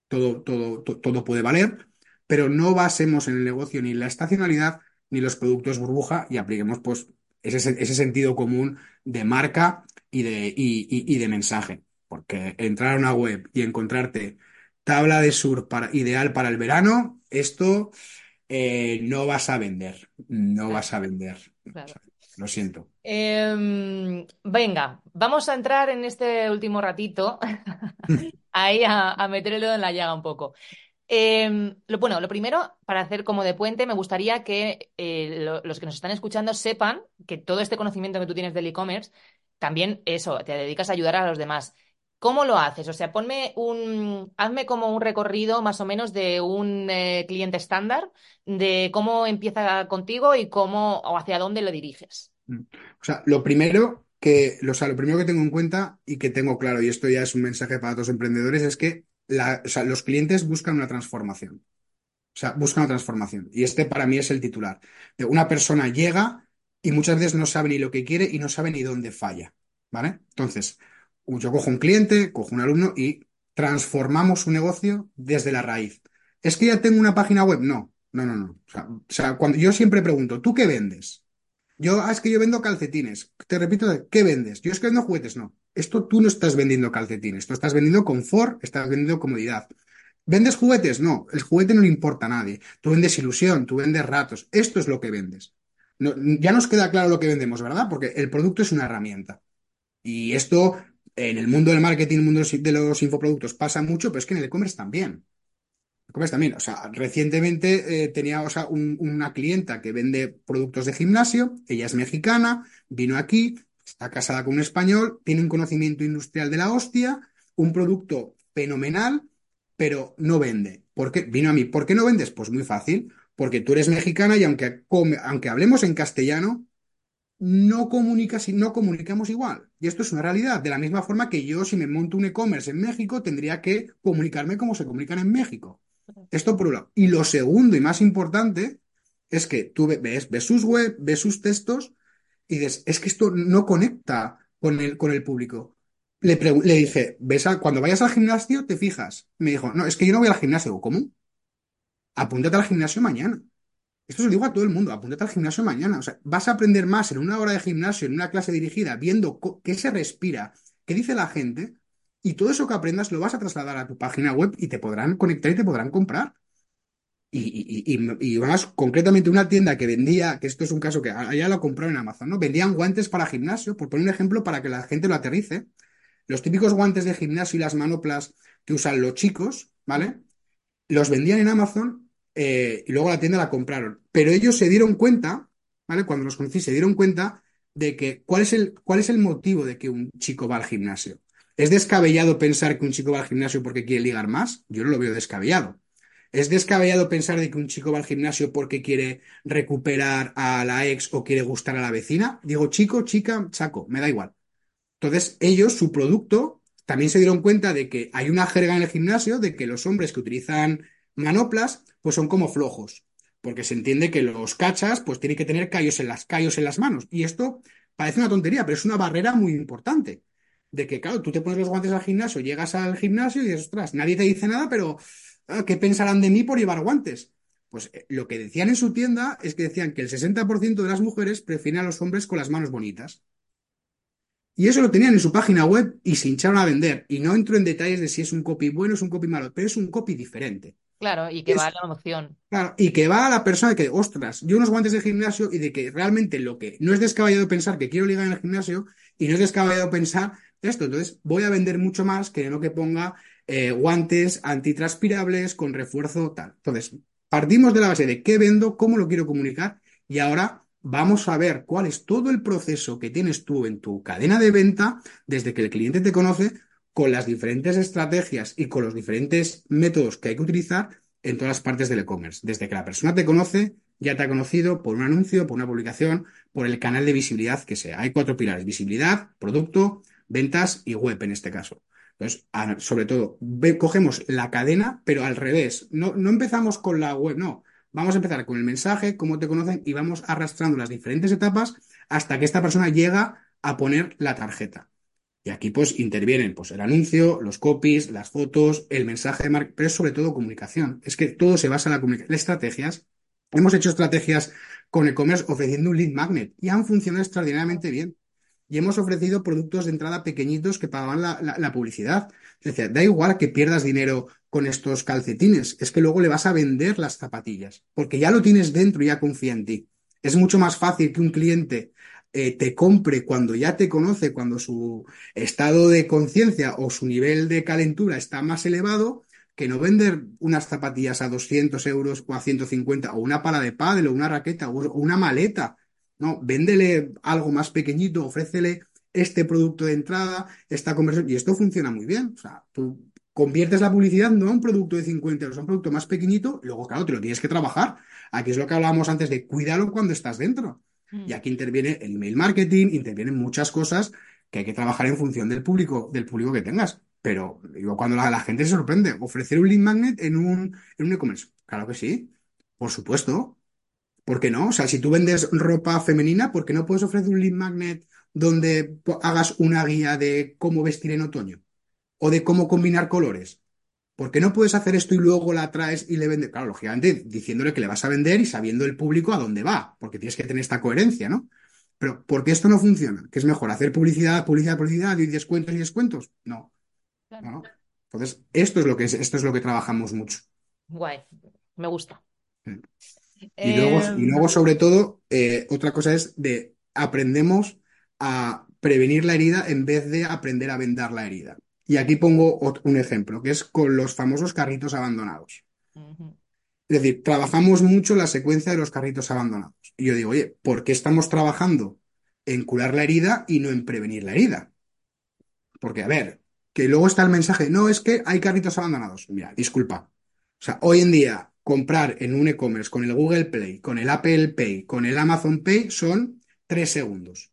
todo, todo, to- todo puede valer, pero no basemos en el negocio ni la estacionalidad ni los productos burbuja y apliquemos pues ese, ese sentido común de marca y de, y de mensaje. Porque entrar a una web y encontrarte tabla de surf para, ideal para el verano, esto eh, no vas a vender, no claro, vas a vender. O claro. sea, lo siento. Em, venga, vamos a entrar en este último ratito ahí a, a meter el dedo en la llaga un poco. Em, lo, bueno, lo primero, para hacer como de puente, me gustaría que eh, lo- los que nos están escuchando sepan que todo este conocimiento que tú tienes del e-commerce, también eso, te dedicas a ayudar a los demás. ¿Cómo lo haces? O sea, ponme un, hazme como un recorrido más o menos de un eh, cliente estándar, de cómo empieza contigo y cómo o hacia dónde lo diriges. O sea, lo primero que, o sea, lo primero que tengo en cuenta y que tengo claro, y esto ya es un mensaje para todos los emprendedores, es que los clientes buscan una transformación. O sea, buscan una transformación. Y este para mí es el titular. Una persona llega y muchas veces no sabe ni lo que quiere y no sabe ni dónde falla. ¿Vale? Entonces, yo cojo un cliente, cojo un alumno y transformamos su negocio desde la raíz. ¿Es que ya tengo una página web? No, no, no, no. O sea, cuando yo siempre pregunto, ¿tú qué vendes? Yo, ah, es que yo vendo calcetines. Te repito, ¿qué vendes? Yo es que vendo juguetes. No. Esto tú no estás vendiendo calcetines. Tú estás vendiendo confort, estás vendiendo comodidad. ¿Vendes juguetes? No. El juguete no le importa a nadie. Tú vendes ilusión, tú vendes ratos. Esto es lo que vendes. Ya nos queda claro lo que vendemos, ¿verdad? Porque el producto es una herramienta. Y esto en el mundo del marketing, el mundo de los infoproductos pasa mucho, pero es que en el e-commerce también. Comes también, o sea, recientemente eh, tenía o sea, un- una clienta que vende productos de gimnasio, ella es mexicana, vino aquí, está casada con un español, tiene un conocimiento industrial de la hostia, un producto fenomenal, pero no vende. ¿Por qué? Vino a mí. ¿Por qué no vendes? Pues muy fácil, porque tú eres mexicana y aunque, aunque hablemos en castellano, no comunicas y no comunicamos igual. Y esto es una realidad. De la misma forma que yo, si me monto un e-commerce en México, tendría que comunicarme como se comunican en México. Esto por un lado. Y lo segundo y más importante es que tú ve- ves, ves sus web, ves sus textos y dices, es que esto no conecta con el, con el público. Le, le dije, ¿ves cuando vayas al gimnasio, te fijas? Me dijo, no, es que yo no voy al gimnasio. ¿Cómo? Apúntate al gimnasio mañana. Esto se lo digo a todo el mundo, apúntate al gimnasio mañana. O sea, vas a aprender más en una hora de gimnasio, en una clase dirigida, viendo qué se respira, qué dice la gente, y todo eso que aprendas lo vas a trasladar a tu página web y te podrán conectar y te podrán comprar. Y, y, y, y más concretamente una tienda que vendía, que esto es un caso que allá lo compró en Amazon, ¿no? Vendían guantes para gimnasio, por poner un ejemplo para que la gente lo aterrice. Los típicos guantes de gimnasio y las manoplas que usan los chicos, ¿vale? los vendían en Amazon eh, y luego la tienda la compraron. Pero ellos se dieron cuenta, ¿vale? Cuando los conocí, se dieron cuenta de que ¿cuál es el, cuál es el motivo de que un chico va al gimnasio? ¿Es descabellado pensar que un chico va al gimnasio porque quiere ligar más? Yo no lo veo descabellado. ¿Es descabellado pensar de que un chico va al gimnasio porque quiere recuperar a la ex o quiere gustar a la vecina? Digo, chico, chica, chaco, me da igual. Entonces, ellos, su producto, también se dieron cuenta de que hay una jerga en el gimnasio de que los hombres que utilizan manoplas, pues son como flojos, porque se entiende que los cachas, pues tienen que tener callos en las, callos en las manos. Y esto parece una tontería, pero es una barrera muy importante. De que, claro, tú te pones los guantes al gimnasio, llegas al gimnasio y dices, ostras, nadie te dice nada, pero ah, ¿qué pensarán de mí por llevar guantes? Pues eh, lo que decían en su tienda es que decían que el 60% de las mujeres prefieren a los hombres con las manos bonitas. Y eso lo tenían en su página web y se hincharon a vender. Y no entro en detalles de si es un copy bueno o es un copy malo, pero es un copy diferente. Claro, y que va a la emoción. Claro, y que va a la persona que, ostras, yo unos guantes de gimnasio y de que realmente lo que no es descabellado pensar que quiero ligar en el gimnasio y no es descabellado pensar esto. Entonces voy a vender mucho más que no que ponga eh, guantes antitranspirables con refuerzo tal. Entonces, partimos de la base de qué vendo, cómo lo quiero comunicar y ahora vamos a ver cuál es todo el proceso que tienes tú en tu cadena de venta desde que el cliente te conoce con las diferentes estrategias y con los diferentes métodos que hay que utilizar en todas las partes del e-commerce. Desde que la persona te conoce, ya te ha conocido por un anuncio, por una publicación, por el canal de visibilidad que sea. Hay cuatro pilares, visibilidad, producto, ventas y web en este caso. Entonces, sobre todo, cogemos la cadena, pero al revés. No, no empezamos con la web, no. Vamos a empezar con el mensaje, cómo te conocen, y vamos arrastrando las diferentes etapas hasta que esta persona llega a poner la tarjeta. Y aquí pues intervienen pues, el anuncio, los copies, las fotos, el mensaje de marca, pero es sobre todo comunicación. Es que todo se basa en la comunicación. Estrategias. Hemos hecho estrategias con e-commerce ofreciendo un lead magnet y han funcionado extraordinariamente bien y hemos ofrecido productos de entrada pequeñitos que pagaban la, publicidad. Es decir, da igual que pierdas dinero con estos calcetines, es que luego le vas a vender las zapatillas, porque ya lo tienes dentro y ya confía en ti. Es mucho más fácil que un cliente eh, te compre cuando ya te conoce, cuando su estado de conciencia o su nivel de calentura está más elevado, que no vender unas zapatillas a 200 euros o a 150, o una pala de pádel, o una raqueta, o una maleta no, véndele algo más pequeñito, ofrécele este producto de entrada, esta conversión, y esto funciona muy bien. O sea, tú conviertes la publicidad no a un producto de 50 euros, a un producto más pequeñito, y luego, claro, te lo tienes que trabajar. Aquí es lo que hablábamos antes de cuídalo cuando estás dentro. Mm. Y aquí interviene el email marketing, intervienen muchas cosas que hay que trabajar en función del público, del público que tengas. Pero digo, cuando la, gente se sorprende, ofrecer un lead magnet en un, en un e-commerce. Claro que sí, por supuesto. ¿Por qué no? O sea, si tú vendes ropa femenina, ¿por qué no puedes ofrecer un lead magnet donde hagas una guía de cómo vestir en otoño? O de cómo combinar colores. ¿Por qué no puedes hacer esto y luego la traes y le vendes? Claro, lógicamente, diciéndole que le vas a vender y sabiendo el público a dónde va, porque tienes que tener esta coherencia, ¿no? Pero ¿por qué esto no funciona? ¿Qué es mejor? ¿Hacer publicidad, publicidad, publicidad y descuentos y descuentos? No. no. Entonces, esto es lo que es, esto es lo que trabajamos mucho. Guay, me gusta. Y luego, y luego sobre todo, eh, otra cosa es de aprendemos a prevenir la herida en vez de aprender a vendar la herida. Y aquí pongo un ejemplo, que es con los famosos carritos abandonados. Es decir, trabajamos mucho la secuencia de los carritos abandonados. Y yo digo, oye, ¿por qué estamos trabajando en curar la herida y no en prevenir la herida? Porque, a ver, que luego está el mensaje, no, es que hay carritos abandonados. Mira, disculpa. O sea, hoy en día comprar en un e-commerce con el Google Play, con el Apple Pay, con el Amazon Pay son tres segundos.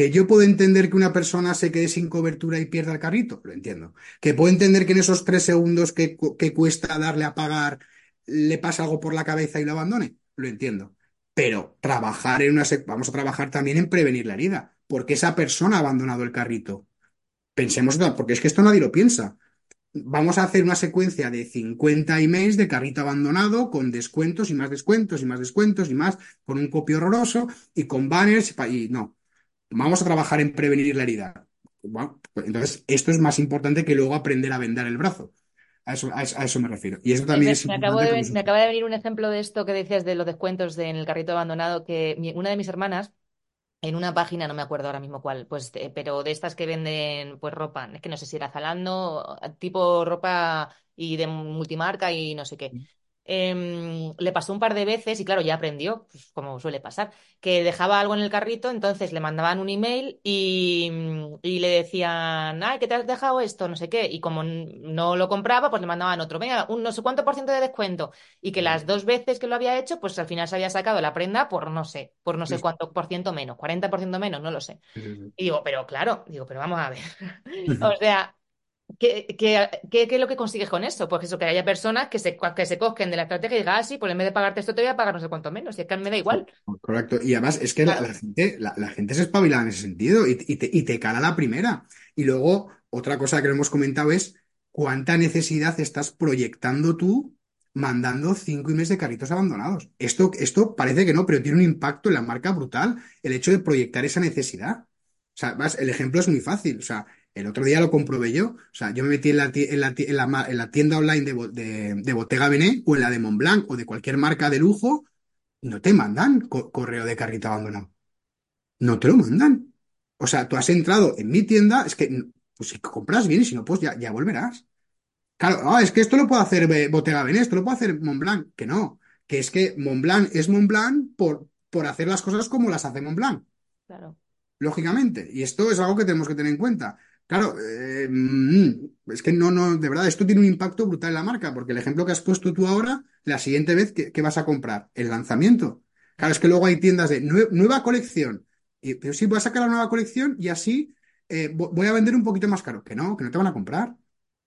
Que yo puedo entender que una persona se quede sin cobertura y pierda el carrito, lo entiendo. Que puedo entender que en esos tres segundos que, cuesta darle a pagar le pasa algo por la cabeza y lo abandone, lo entiendo. Pero trabajar en una vamos a trabajar también en prevenir la herida, porque esa persona ha abandonado el carrito. Pensemos, porque es que esto nadie lo piensa vamos a hacer una secuencia de 50 emails de carrito abandonado con descuentos y más descuentos y más descuentos y más, con un copio horroroso y con banners y no. Vamos a trabajar en prevenir la herida. Pues entonces, esto es más importante que luego aprender a vender el brazo. A eso, a eso, me refiero. Y eso también me, es me, acabo de, me acaba de venir un ejemplo de esto que decías de los descuentos en el carrito abandonado, que una de mis hermanas en una página, no me acuerdo ahora mismo cuál, pues, pero de estas que venden pues ropa, es que no sé si era Zalando, tipo ropa y de multimarca y no sé qué. Em, le pasó un par de veces y claro, ya aprendió, pues, como suele pasar, que dejaba algo en el carrito, entonces le mandaban un email y, y le decían, ay, ¿qué te has dejado esto? No sé qué. Y como no lo compraba, pues le mandaban otro, venga, un no sé cuánto por ciento de descuento. Y que las dos veces que lo había hecho, pues al final se había sacado la prenda por no sé, por no sé cuánto por ciento menos, 40% menos, no lo sé. Y digo, pero claro, digo, pero vamos a ver. O sea, ¿Qué, qué, qué, qué es lo que consigues con eso? Pues eso, que haya personas que se, que se cogen de la estrategia y digan, ah, sí, pues en vez de pagarte esto te voy a pagar no sé cuánto menos. Y es que me da igual. Correcto. Y además es que la, la gente, la, la, gente se espabila en ese sentido y, y, te, y te cala la primera. Y luego, otra cosa que no hemos comentado es cuánta necesidad estás proyectando tú mandando cinco emails de carritos abandonados. Esto, esto parece que no, pero tiene un impacto en la marca brutal el hecho de proyectar esa necesidad. O sea, el ejemplo es muy fácil. O sea, el otro día lo comprobé yo. O sea, yo me metí en la, en la, en la, en la tienda online de, de, de, Bottega Benet o en la de Montblanc o de cualquier marca de lujo no te mandan co correo de carrito abandonado. No te lo mandan. O sea, tú has entrado en mi tienda, es que pues si compras bien y si no, pues ya, ya volverás. Claro, ah, es que esto lo puede hacer Bottega Benet, esto lo puede hacer Montblanc. Que no, que es que Montblanc es Montblanc por, por hacer las cosas como las hace Montblanc. Claro. Lógicamente. Y esto es algo que tenemos que tener en cuenta. Claro, eh, es que no, no, de verdad, esto tiene un impacto brutal en la marca, porque el ejemplo que has puesto tú ahora, la siguiente vez, ¿qué, vas a comprar? El lanzamiento. Claro, es que luego hay tiendas de nue nueva colección. Y, pero sí, voy a sacar la nueva colección y así eh, voy a vender un poquito más caro. Que no, que no te van a comprar.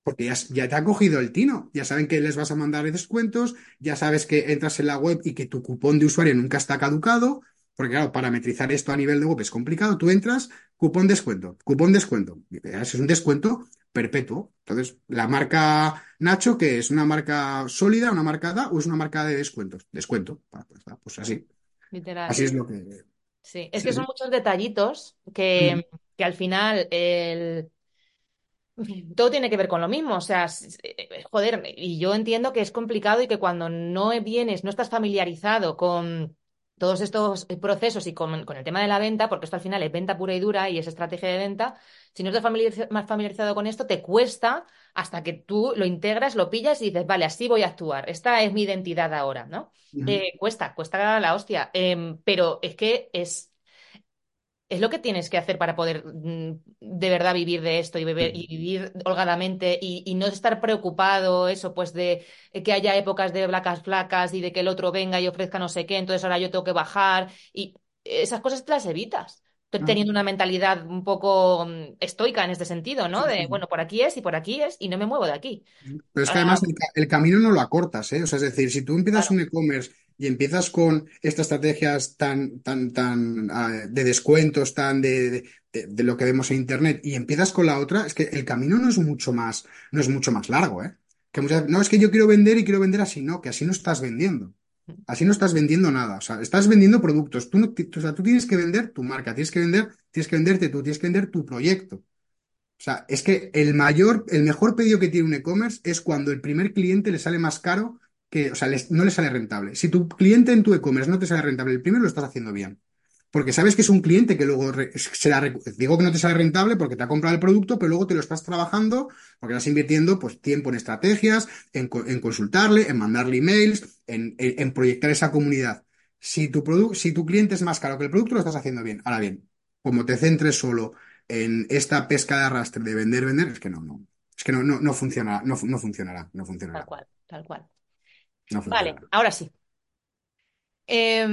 Porque ya, ya, te ha cogido el tino. Ya saben que les vas a mandar descuentos, ya sabes que entras en la web y que tu cupón de usuario nunca está caducado. Porque claro, parametrizar esto a nivel de web es complicado. Tú entras, cupón descuento, cupón descuento. Es un descuento perpetuo. Entonces, la marca Nacho, que es una marca sólida, una marca da, o es una marca de descuentos. Descuento. Pues, pues así. Literal. Así es lo que. Sí, es que son muchos detallitos que, mm. que al final el todo tiene que ver con lo mismo, o sea, joder, y yo entiendo que es complicado y que cuando no vienes, no estás familiarizado con todos estos procesos y con, con, el tema de la venta, porque esto al final es venta pura y dura y es estrategia de venta, si no estás más familiarizado con esto, te cuesta hasta que tú lo integras, lo pillas y dices, vale, así voy a actuar, esta es mi identidad ahora, ¿no? Uh -huh. eh, cuesta, cuesta la hostia, eh, pero es que es es lo que tienes que hacer para poder mm, de verdad vivir de esto y, beber, y vivir holgadamente y, y, no estar preocupado, eso, pues de que haya épocas de placas flacas y de que el otro venga y ofrezca no sé qué, entonces ahora yo tengo que bajar y esas cosas te las evitas teniendo una mentalidad un poco mm, estoica en este sentido, ¿no? De, bueno, por aquí es y por aquí es y no me muevo de aquí. Pero es que además el, el camino no lo acortas, ¿eh? O sea, es decir, si tú empiezas claro. un e-commerce y empiezas con estas estrategias tan, tan, tan uh, de descuentos, tan de, de, de, lo que vemos en Internet, y empiezas con la otra, es que el camino no es mucho más, no es mucho más largo, ¿eh? Que muchas, no, es que yo quiero vender y quiero vender así, no, que así no estás vendiendo. Así no estás vendiendo nada, o sea, estás vendiendo productos. Tú, no, o sea, tú tienes que vender tu marca, tienes que vender, tienes que venderte tú, tienes que vender tu proyecto. O sea, es que el mayor, el mejor pedido que tiene un e-commerce es cuando el primer cliente le sale más caro que, o sea, les, no le sale rentable. Si tu cliente en tu e-commerce no te sale rentable, el primero lo estás haciendo bien. Porque sabes que es un cliente que luego será, digo que no te sale rentable porque te ha comprado el producto, pero luego te lo estás trabajando porque estás invirtiendo pues tiempo en estrategias, en, en consultarle, en mandarle emails, en, en, proyectar esa comunidad. Si tu, si tu cliente es más caro que el producto, lo estás haciendo bien. Ahora bien, como te centres solo en esta pesca de arrastre de vender, vender, es que no, no. Es que no, no, no funcionará, no, no funcionará, no funcionará. Tal cual, tal cual. No vale, ahora sí. Eh,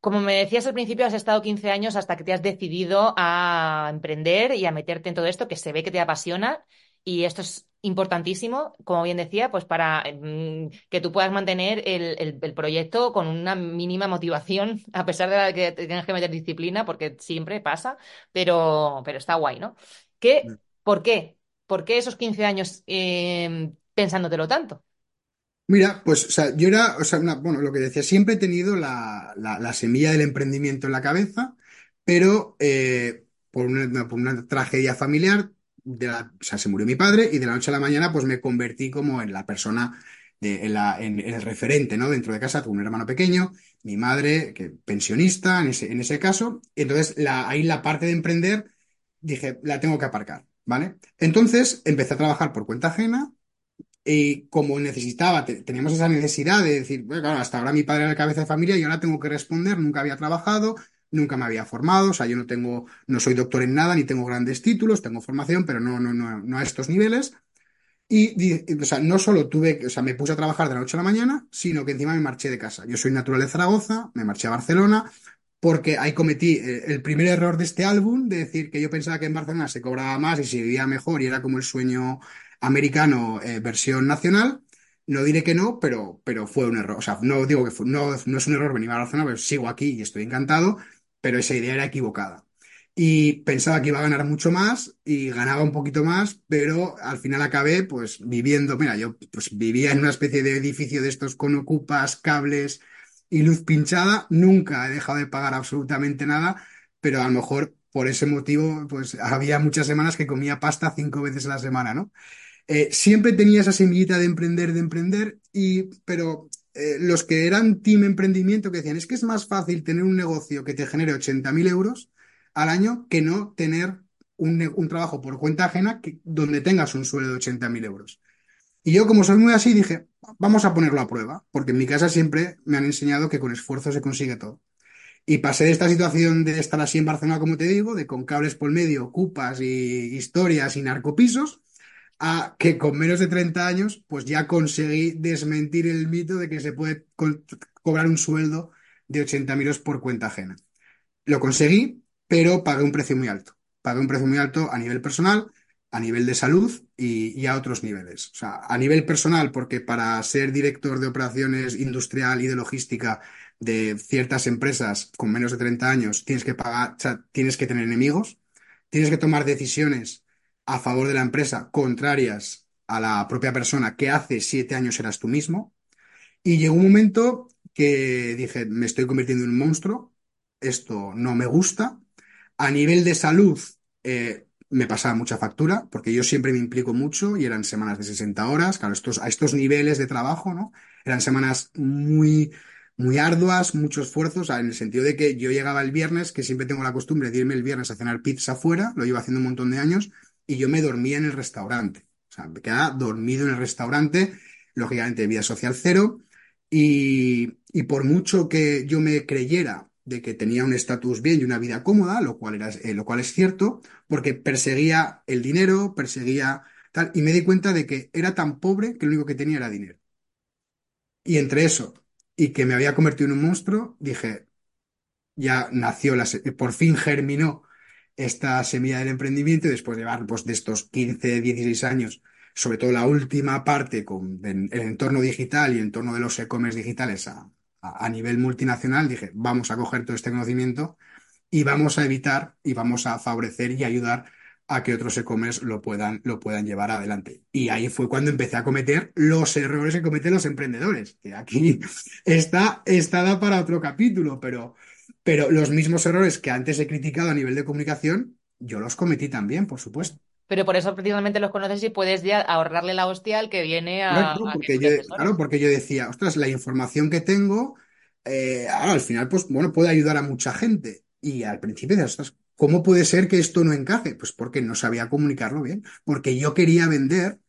como me decías al principio, has estado 15 años hasta que te has decidido a emprender y a meterte en todo esto que se ve que te apasiona y esto es importantísimo, como bien decía, pues para mmm, que tú puedas mantener el, el, el, proyecto con una mínima motivación, a pesar de la que te tengas que meter disciplina, porque siempre pasa, pero, pero está guay, ¿no? ¿Qué, ¿Por qué? ¿Por qué esos 15 años eh, pensándotelo tanto? Mira, pues, yo era, o sea, una, bueno, lo que decía, siempre he tenido la, la, la semilla del emprendimiento en la cabeza, pero eh, por, una, tragedia familiar, o sea, se murió mi padre y de la noche a la mañana, pues me convertí como en la persona, de, en, la, en, el referente, ¿no? Dentro de casa, tuve un hermano pequeño, mi madre, que pensionista en ese, ese caso, entonces la, ahí la parte de emprender, dije, la tengo que aparcar, ¿vale? Entonces empecé a trabajar por cuenta ajena Y como necesitaba, teníamos esa necesidad de decir, bueno, hasta ahora mi padre era el cabeza de familia y ahora tengo que responder, nunca había trabajado, nunca me había formado, o sea, yo no tengo, no soy doctor en nada, ni tengo grandes títulos, tengo formación, pero no, no, no, no a estos niveles. Y, o sea, no solo tuve, o sea, me puse a trabajar de la noche a la mañana, sino que encima me marché de casa. Yo soy natural de Zaragoza, me marché a Barcelona, porque ahí cometí eh, el primer error de este álbum, de decir que yo pensaba que en Barcelona se cobraba más y se vivía mejor y era como el sueño americano eh, versión nacional. No diré que no, pero, pero fue un error. O sea, no digo que fue, no, no es un error venir a Barcelona, pero sigo aquí y estoy encantado, pero esa idea era equivocada y pensaba que iba a ganar mucho más y ganaba un poquito más, pero al final acabé pues viviendo, mira, yo pues vivía en una especie de edificio de estos con ocupas, cables y luz pinchada, nunca he dejado de pagar absolutamente nada, pero a lo mejor por ese motivo pues había muchas semanas que comía pasta cinco veces a la semana, ¿no? Eh, siempre tenía esa semillita de emprender, de emprender, y, pero eh, los que eran team emprendimiento que decían, es que es más fácil tener un negocio que te genere 80.000 euros al año que no tener un, trabajo por cuenta ajena que, donde tengas un sueldo de 80.000 euros. Y yo, como soy muy así, dije, vamos a ponerlo a prueba, porque en mi casa siempre me han enseñado que con esfuerzo se consigue todo. Y pasé de esta situación de estar así en Barcelona, como te digo, de con cables por medio, cupas y historias y narcopisos, a que con menos de 30 años, pues ya conseguí desmentir el mito de que se puede cobrar un sueldo de 80.000 euros por cuenta ajena. Lo conseguí, pero pagué un precio muy alto. Pagué un precio muy alto a nivel personal, a nivel de salud y, a otros niveles. O sea, a nivel personal, porque para ser director de operaciones industrial y de logística de ciertas empresas con menos de 30 años, tienes que pagar, tienes que tener enemigos, tienes que tomar decisiones a favor de la empresa contrarias a la propia persona que hace siete años eras tú mismo. Y llegó un momento que dije, me estoy convirtiendo en un monstruo, esto no me gusta, a nivel de salud, eh, me pasaba mucha factura, porque yo siempre me implico mucho y eran semanas de 60 horas, claro, estos, a estos niveles de trabajo, ¿no? Eran semanas muy, muy arduas, mucho esfuerzo, o sea, en el sentido de que yo llegaba el viernes, que siempre tengo la costumbre de irme el viernes a cenar pizza afuera, lo llevo haciendo un montón de años, y yo me dormía en el restaurante. O sea, me quedaba dormido en el restaurante, lógicamente vida social cero, y, y por mucho que yo me creyera de que tenía un estatus bien y una vida cómoda, lo cual, era, eh, lo cual es cierto, porque perseguía el dinero, perseguía tal, y me di cuenta de que era tan pobre que lo único que tenía era dinero. Y entre eso y que me había convertido en un monstruo, dije, ya nació, la, por fin germinó esta semilla del emprendimiento y después de llevar pues, de estos 15, 16 años, sobre todo la última parte con el entorno digital y el entorno de los e-commerce digitales a, a, nivel multinacional, dije, vamos a coger todo este conocimiento y vamos a evitar y vamos a favorecer y ayudar a que otros e-commerce lo puedan, lo puedan llevar adelante. Y ahí fue cuando empecé a cometer los errores que cometen los emprendedores, que aquí está, está para otro capítulo, pero, pero los mismos errores que antes he criticado a nivel de comunicación, yo los cometí también, por supuesto. Pero por eso precisamente los conoces y puedes ya ahorrarle la hostia al que viene a. Claro, porque, yo, claro porque yo decía, ostras, la información que tengo, eh, al final, pues bueno, puede ayudar a mucha gente. Y al principio decías, ostras, ¿cómo puede ser que esto no encaje? Pues porque no sabía comunicarlo bien. Porque yo quería vender,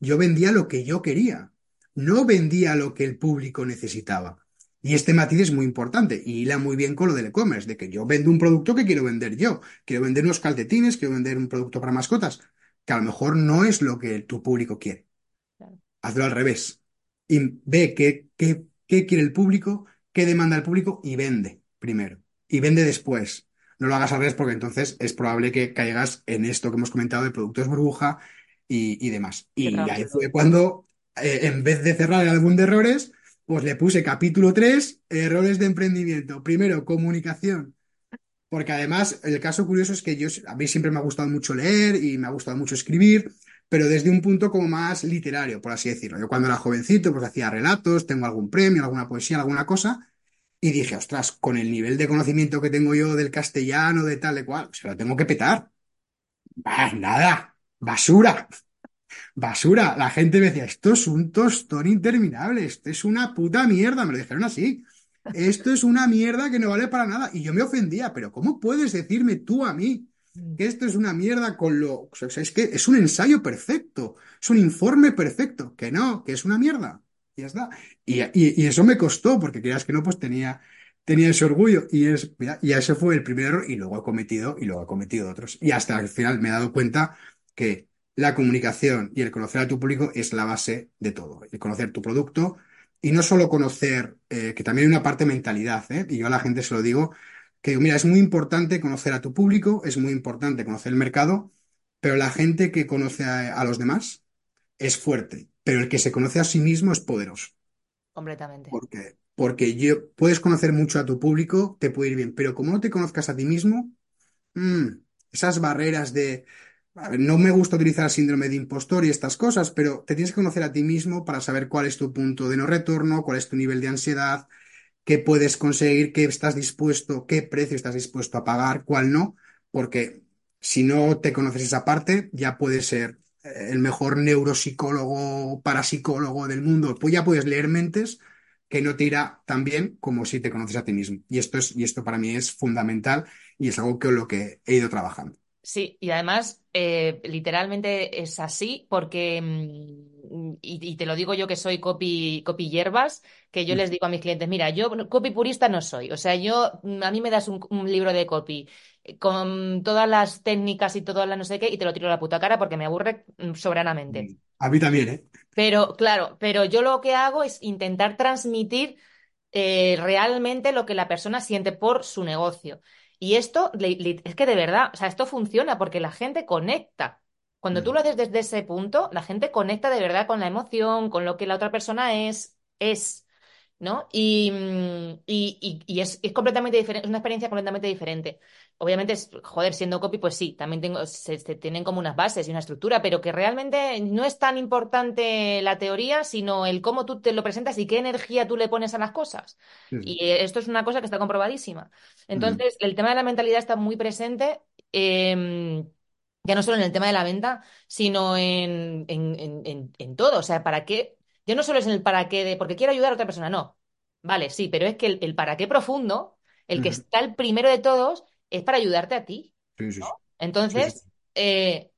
yo vendía lo que yo quería, no vendía lo que el público necesitaba. Y este matiz es muy importante y hila muy bien con lo del e-commerce, de que yo vendo un producto que quiero vender yo. Quiero vender unos calcetines, quiero vender un producto para mascotas, que a lo mejor no es lo que tu público quiere. Hazlo al revés. Y ve qué, qué, qué quiere el público, qué demanda el público y vende primero. Y vende después. No lo hagas al revés porque entonces es probable que caigas en esto que hemos comentado de productos burbuja y, y demás. Y ahí fue cuando, eh, en vez de cerrar el álbum de errores, pues le puse capítulo 3, errores de emprendimiento. Primero, comunicación. Porque además, el caso curioso es que a mí siempre me ha gustado mucho leer y me ha gustado mucho escribir, pero desde un punto como más literario, por así decirlo. Yo cuando era jovencito, pues hacía relatos, tengo algún premio, alguna poesía, alguna cosa, y dije, ostras, con el nivel de conocimiento que tengo yo del castellano, de tal, de cual, se lo tengo que petar. Bah, nada, basura basura. La gente me decía, esto es un tostón interminable, esto es una puta mierda. Me lo dijeron así. Esto es una mierda que no vale para nada. Y yo me ofendía, pero ¿cómo puedes decirme tú a mí Mm. que esto es una mierda con lo... O sea, es que es un ensayo perfecto, es un informe perfecto, que no, que es una mierda. Y ya está. Y, y- y eso me costó, porque creas que no, pues tenía, tenía ese orgullo. Y es, mira, y ese fue el primer error, y luego he cometido, y luego he cometido otros. Y hasta el final me he dado cuenta que la comunicación y el conocer a tu público es la base de todo. El conocer tu producto. Y no solo conocer, eh, que también hay una parte mentalidad, ¿eh? Y yo a la gente se lo digo que mira, es muy importante conocer a tu público, es muy importante conocer el mercado, pero la gente que conoce a, a los demás es fuerte, pero el que se conoce a sí mismo es poderoso. Completamente. ¿Por qué? Porque yo, puedes conocer mucho a tu público, te puede ir bien, pero como no te conozcas a ti mismo, mm, esas barreras de... no me gusta utilizar el síndrome de impostor y estas cosas, pero te tienes que conocer a ti mismo para saber cuál es tu punto de no retorno, cuál es tu nivel de ansiedad, qué puedes conseguir, qué estás dispuesto, qué precio estás dispuesto a pagar, cuál no, porque si no te conoces esa parte, ya puedes ser eh, el mejor neuropsicólogo, parapsicólogo del mundo, pues ya puedes leer mentes que no te irá tan bien como si te conoces a ti mismo. Y esto es, y esto para mí es fundamental y es algo con lo que he ido trabajando. Sí, y además eh, literalmente es así porque, mm, y, y te lo digo yo que soy copy, copy hierbas, que yo Mm, les digo a mis clientes, mira, yo copy purista no soy, o sea, yo, mm, a mí me das un, un libro de copy eh, con todas las técnicas y todas las no sé qué y te lo tiro a la puta cara porque me aburre soberanamente. A mí también, ¿eh? Pero claro, pero yo lo que hago es intentar transmitir eh, realmente lo que la persona siente por su negocio. Y esto es que de verdad, o sea, esto funciona porque la gente conecta. Cuando tú Mm, lo haces desde ese punto, la gente conecta de verdad con la emoción, con lo que la otra persona es, es, ¿no? Y, mm, y, y- y es, es completamente diferente, es una experiencia completamente diferente. Obviamente, joder, siendo copy, pues sí, también tengo, se, se tienen como unas bases y una estructura, pero que realmente no es tan importante la teoría, sino el cómo tú te lo presentas y qué energía tú le pones a las cosas. Y eh, esto es una cosa que está comprobadísima. Entonces, el tema de la mentalidad está muy presente, eh, ya no solo en el tema de la venta, sino en, en, en- en todo. O sea, ¿para qué? Yo no solo es en el para qué de porque quiero ayudar a otra persona, no. Vale, sí, pero es que el, el para qué profundo, el que está el primero de todos, es para ayudarte a ti. Sí, sí, sí. Sí, sí. Entonces, eh,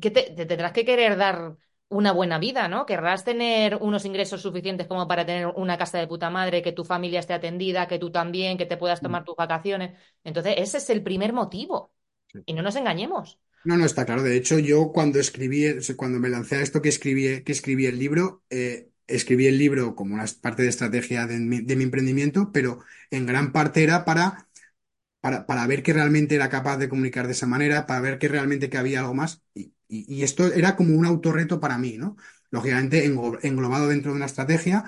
¿qué te, te tendrás que querer dar una buena vida, ¿no? Querrás tener unos ingresos suficientes como para tener una casa de puta madre, que tu familia esté atendida, que tú también, que te puedas tomar tus vacaciones. Entonces, ese es el primer motivo. sí. Y no nos engañemos. No, no está claro. De hecho, yo cuando escribí, cuando me lancé a esto que escribí, que escribí el libro, eh, escribí el libro como una parte de estrategia de mi, emprendimiento, pero en gran parte era para, para, para ver que realmente era capaz de comunicar de esa manera, para ver que realmente que había algo más. Y, esto era como un autorreto para mí, ¿no? Lógicamente englo- englobado dentro de una estrategia,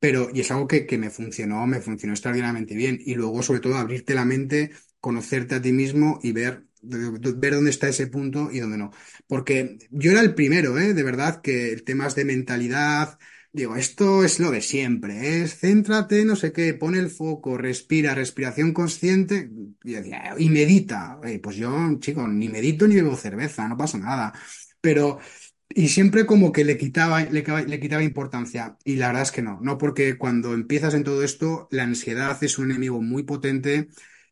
pero, y es algo que, que me funcionó, me funcionó extraordinariamente bien. Y luego, sobre todo, abrirte la mente, conocerte a ti mismo y ver, ver dónde está ese punto y dónde no. Porque yo era el primero, ¿eh? De verdad, que temas de mentalidad, digo, esto es lo de siempre, es céntrate, no sé qué, pone el foco, respira, respiración consciente, y, y medita. Eh, pues yo, chico, ni medito ni bebo cerveza, no pasa nada. Pero y siempre como que le quitaba, le, le quitaba importancia. Y la verdad es que no, no porque cuando empiezas en todo esto, la ansiedad es un enemigo muy potente.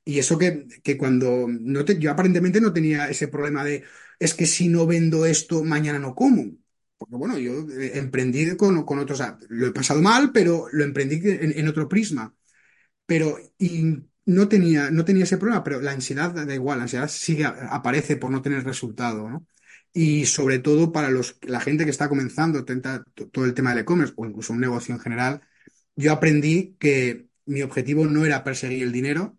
Y eso que, que cuando no te, yo aparentemente no tenía ese problema de, es que si no vendo esto, mañana no como. Porque bueno, yo eh, emprendí con, con otros, lo he pasado mal, pero lo emprendí en, otro prisma. Pero, y no tenía, no tenía ese problema, pero la ansiedad da igual, la ansiedad sigue, aparece por no tener resultado. Y sobre todo para los, la gente que está comenzando todo el tema del e-commerce o incluso un negocio en general, yo aprendí que mi objetivo no era perseguir el dinero,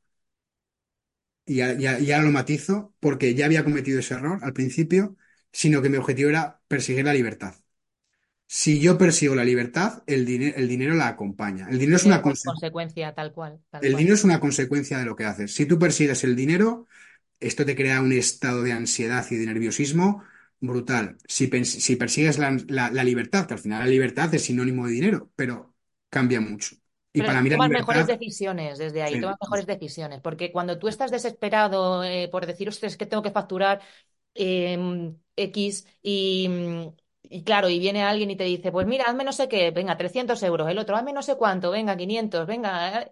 y ya, lo matizo, porque ya había cometido ese error al principio, sino que mi objetivo era perseguir la libertad. Si yo persigo la libertad, el, el dinero la acompaña. El dinero es una consecuencia. tal cual, tal El cual. dinero es una consecuencia de lo que haces. Si tú persigues el dinero, esto te crea un estado de ansiedad y de nerviosismo brutal. Si, si persigues la, la- la libertad, que al final la libertad es sinónimo de dinero, pero cambia mucho. Y Pero para mí la tomas mejores decisiones desde ahí, sí, tomas mejores decisiones, porque cuando tú estás desesperado eh, por decir, ostras, es que tengo que facturar eh, X y, mm, y claro, y viene alguien y te dice, pues mira, hazme no sé qué, venga, 300 euros, el otro, hazme no sé cuánto, venga, 500, venga, eh,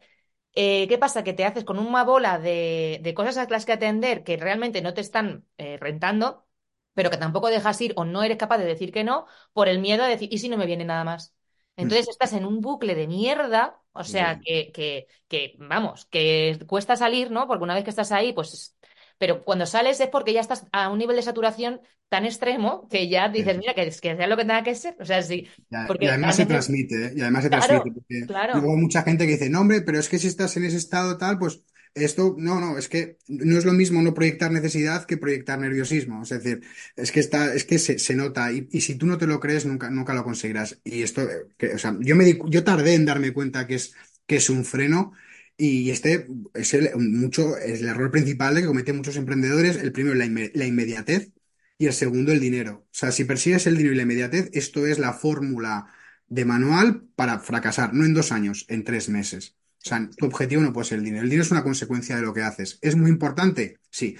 Eh, ¿qué pasa? Que te haces con una bola de, de cosas a las que atender que realmente no te están eh, rentando, pero que tampoco dejas ir o no eres capaz de decir que no por el miedo a decir, ¿y si no me viene nada más? Mm. Entonces estás en un bucle de mierda, o sea, que, que, que, vamos, que cuesta salir, ¿no? Porque una vez que estás ahí, pues... Pero cuando sales es porque ya estás a un nivel de saturación tan extremo que ya dices, sí. mira, que, que sea lo que tenga que ser. O sea, sí, Y y porque a además se transmite, ¿eh? Y además se transmite, claro, porque luego claro. hay mucha gente que dice, no, hombre, pero es que si estás en ese estado tal, pues esto, no, no, es que no es lo mismo no proyectar necesidad que proyectar nerviosismo. Es decir, es que está, es que se, se nota, y, y si tú no te lo crees, nunca, nunca lo conseguirás. Y esto, eh, que, o sea, yo me di- yo tardé en darme cuenta que es, que es un freno. Y este es el, mucho, es el error principal que cometen muchos emprendedores. El primero, la, la inmediatez y el segundo, el dinero. O sea, si persigues el dinero y la inmediatez, esto es la fórmula de manual para fracasar, no en dos años, en tres meses. O sea, tu objetivo no puede ser el dinero. El dinero es una consecuencia de lo que haces. ¿Es muy importante? Sí.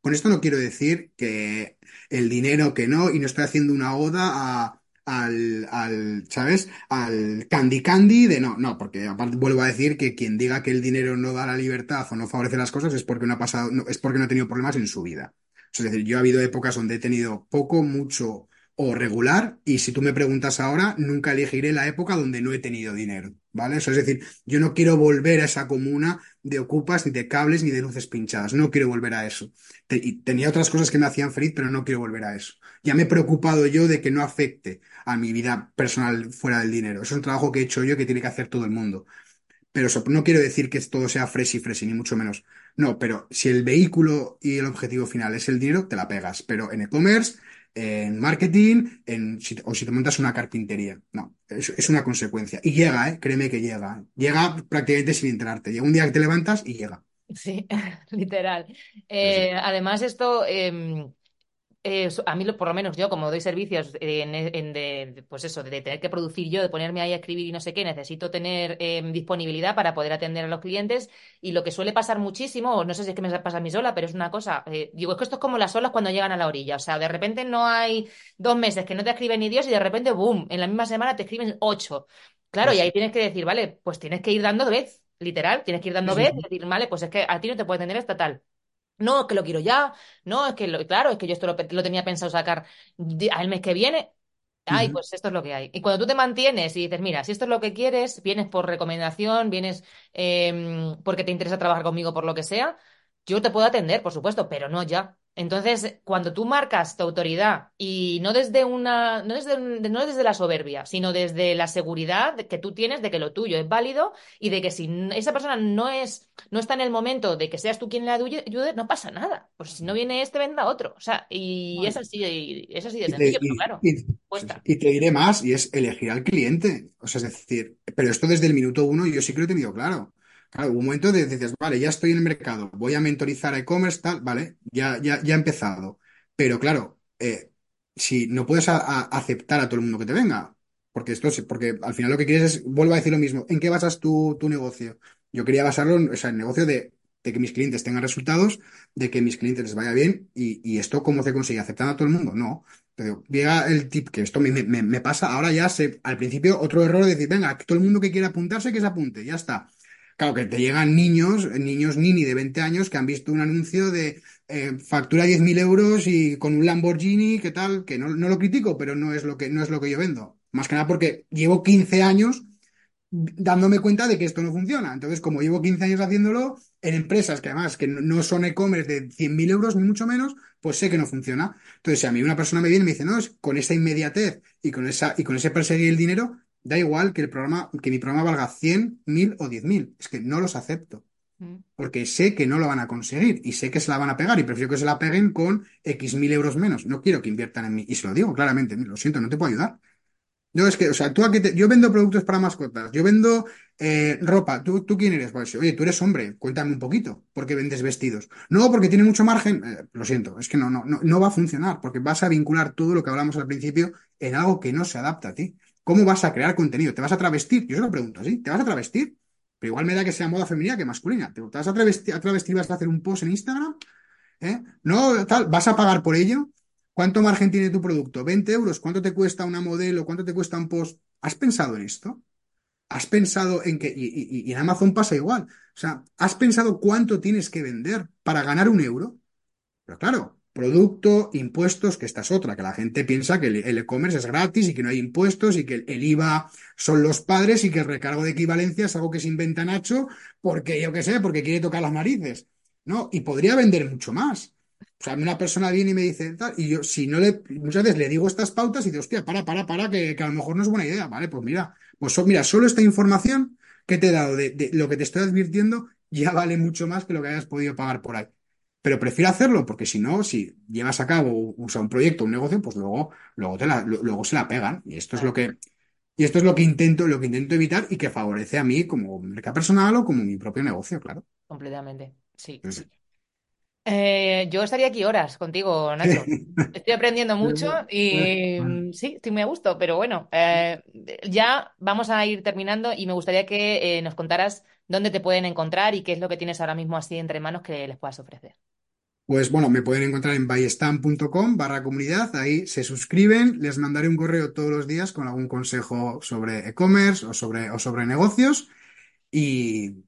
Con esto no quiero decir que el dinero que no, y no estoy haciendo una oda a, al, ¿sabes? Al candy candy de no, no, porque aparte vuelvo a decir que quien diga que el dinero no da la libertad o no favorece las cosas es porque no ha pasado, es porque no ha tenido problemas en su vida. Es decir, yo ha habido épocas donde he tenido poco, mucho o regular, y si tú me preguntas ahora, nunca elegiré la época donde no he tenido dinero, ¿vale? Eso es decir, yo no quiero volver a esa comuna de ocupas, ni de cables, ni de luces pinchadas, no quiero volver a eso. Tenía otras cosas que me hacían feliz, pero no quiero volver a eso. Ya me he preocupado yo de que no afecte a mi vida personal fuera del dinero. Es un trabajo que he hecho yo que tiene que hacer todo el mundo. Pero eso, no quiero decir que todo sea freshy freshy, ni mucho menos. No, pero si el vehículo y el objetivo final es el dinero, te la pegas. Pero en e-commerce, en marketing, en, si- o si te montas una carpintería. No, es, es una consecuencia. Y llega, ¿eh? Créeme que llega. Llega prácticamente sin enterarte. Llega un día que te levantas y llega. sí, literal. Sí, sí. Eh, además, esto, em, Eh, a mí, por lo menos yo, como doy servicios eh, en, en de, pues eso, de tener que producir yo, de ponerme ahí a escribir y no sé qué, necesito tener eh, disponibilidad para poder atender a los clientes. Y lo que suele pasar muchísimo, o no sé si es que me pasa a mí sola, pero es una cosa, eh, digo, es que esto es como las olas cuando llegan a la orilla. O sea, de repente no hay dos meses que no te escriben ni Dios y de repente, boom, en la misma semana te escriben ocho. Claro, Sí, y ahí sí. tienes que decir, vale, pues tienes que ir dando vez, literal, tienes que ir dando sí, vez y decir, vale, pues es que a ti no te puede atender esta tal. No, es que lo quiero ya. No, es que lo, claro, es que yo esto lo, lo tenía pensado sacar al mes que viene. Ay, pues esto es lo que hay. Y cuando tú te mantienes y dices, mira, si esto es lo que quieres, vienes por recomendación, vienes em, porque te interesa trabajar conmigo por lo que sea, yo te puedo atender, por supuesto, pero no ya. Entonces, cuando tú marcas tu autoridad y no desde una, no desde, no desde la soberbia, sino desde la seguridad que tú tienes de que lo tuyo es válido y de que si esa persona no es, no está en el momento de que seas tú quien le ayude, no pasa nada. Pues si no viene este, vendrá otro. O sea, y es así, es así de Y te, sencillo, pero claro, y- cuesta. Y te diré más, y es elegir al cliente. O sea, es decir, pero esto desde el minuto uno yo sí que lo he tenido claro. Claro, un momento dices, vale, ya estoy en el mercado, voy a mentorizar a e-commerce, tal, vale, ya, ya, ya he empezado. Pero claro, eh, si no puedes aceptar a todo el mundo que te venga, porque esto es, porque al final lo que quieres es, vuelvo a decir lo mismo, ¿en qué basas tu, tu negocio? Yo quería basarlo en, el negocio de, de que mis clientes tengan resultados, de que mis clientes les vaya bien, y, y esto cómo se consigue, aceptando a todo el mundo, no. Pero llega el tip que esto me, me- pasa, ahora ya sé, al principio otro error de decir, venga, todo el mundo que quiera apuntarse, que se apunte, ya está. Claro, que te llegan niños, niños nini de 20 años que han visto un anuncio de eh, factura 10.000 euros y con un Lamborghini, ¿qué tal? Que no, no lo critico, pero no es lo que, no es lo que yo vendo. Más que nada porque llevo 15 años dándome cuenta de que esto no funciona. Entonces, como llevo 15 años haciéndolo en empresas que además que no no son e-commerce de 100.000 euros ni mucho menos, pues sé que no funciona. Entonces, si a mí una persona me viene y me dice, no, es con esa inmediatez y con esa, y con ese perseguir el dinero, da igual que el programa, que mi programa valga 100, 1.000 o 10.000. Es que no los acepto. Mm. Porque sé que no lo van a conseguir y sé que se la van a pegar y prefiero que se la peguen con X mil euros menos. No quiero que inviertan en mí. Y se lo digo claramente, lo siento, no te puedo ayudar. No, es que, o sea, tú a qué te- yo vendo productos para mascotas, yo vendo eh, ropa. ¿Tú, tú quién eres? Pues, oye, tú eres hombre, cuéntame un poquito. ¿Por qué vendes vestidos? No, porque tiene mucho margen. Eh, lo siento, es que no, no, no, no va a funcionar, porque vas a vincular todo lo que hablamos al principio en algo que no se adapta a ti. ¿Cómo vas a crear contenido? ¿Te vas a travestir? Yo se lo pregunto así, ¿te vas a travestir? Pero igual me da que sea moda femenina que masculina. ¿Te, vas a travestir, a travestir, vas a hacer un post en Instagram? ¿Eh? No, tal, ¿vas a pagar por ello? ¿Cuánto margen tiene tu producto? ¿20 euros? ¿Cuánto te cuesta una modelo? ¿Cuánto te cuesta un post? ¿Has pensado en esto? ¿has pensado en que, y- y en Amazon pasa igual, o sea, ¿has pensado cuánto tienes que vender para ganar un euro? Pero claro, producto, impuestos, que esta es otra, que la gente piensa que el e-commerce es gratis y que no hay impuestos y que el, IVA son los padres y que el recargo de equivalencia es algo que se inventa Nacho porque, yo qué sé, porque quiere tocar las narices. ¿No? Y podría vender mucho más. O sea, una persona viene y me dice y yo, si no le, muchas veces le digo estas pautas y digo, hostia, para, para, para, que, a lo mejor no es buena idea. Vale, pues mira, pues so- mira, solo esta información que te he dado de lo que te estoy advirtiendo ya vale mucho más que lo que hayas podido pagar por ahí. Pero prefiero hacerlo porque si no, si llevas a cabo o sea, un proyecto, un negocio, pues luego, luego, te la- luego se la pegan. Y esto es lo que, y esto es lo que intento, lo que intento evitar y que favorece a mí como marca personal o como mi propio negocio, claro. completamente. Sí. Eh, yo estaría aquí horas contigo, Nacho. Estoy aprendiendo mucho y mm, sí, estoy muy a gusto, pero bueno, eh, ya vamos a ir terminando y me gustaría que eh, nos contaras dónde te pueden encontrar y qué es lo que tienes ahora mismo así entre manos que les puedas ofrecer. Pues bueno, me pueden encontrar en ballestam.com barra comunidad, ahí se suscriben, les mandaré un correo todos los días con algún consejo sobre e-commerce o sobre, o sobre negocios. Y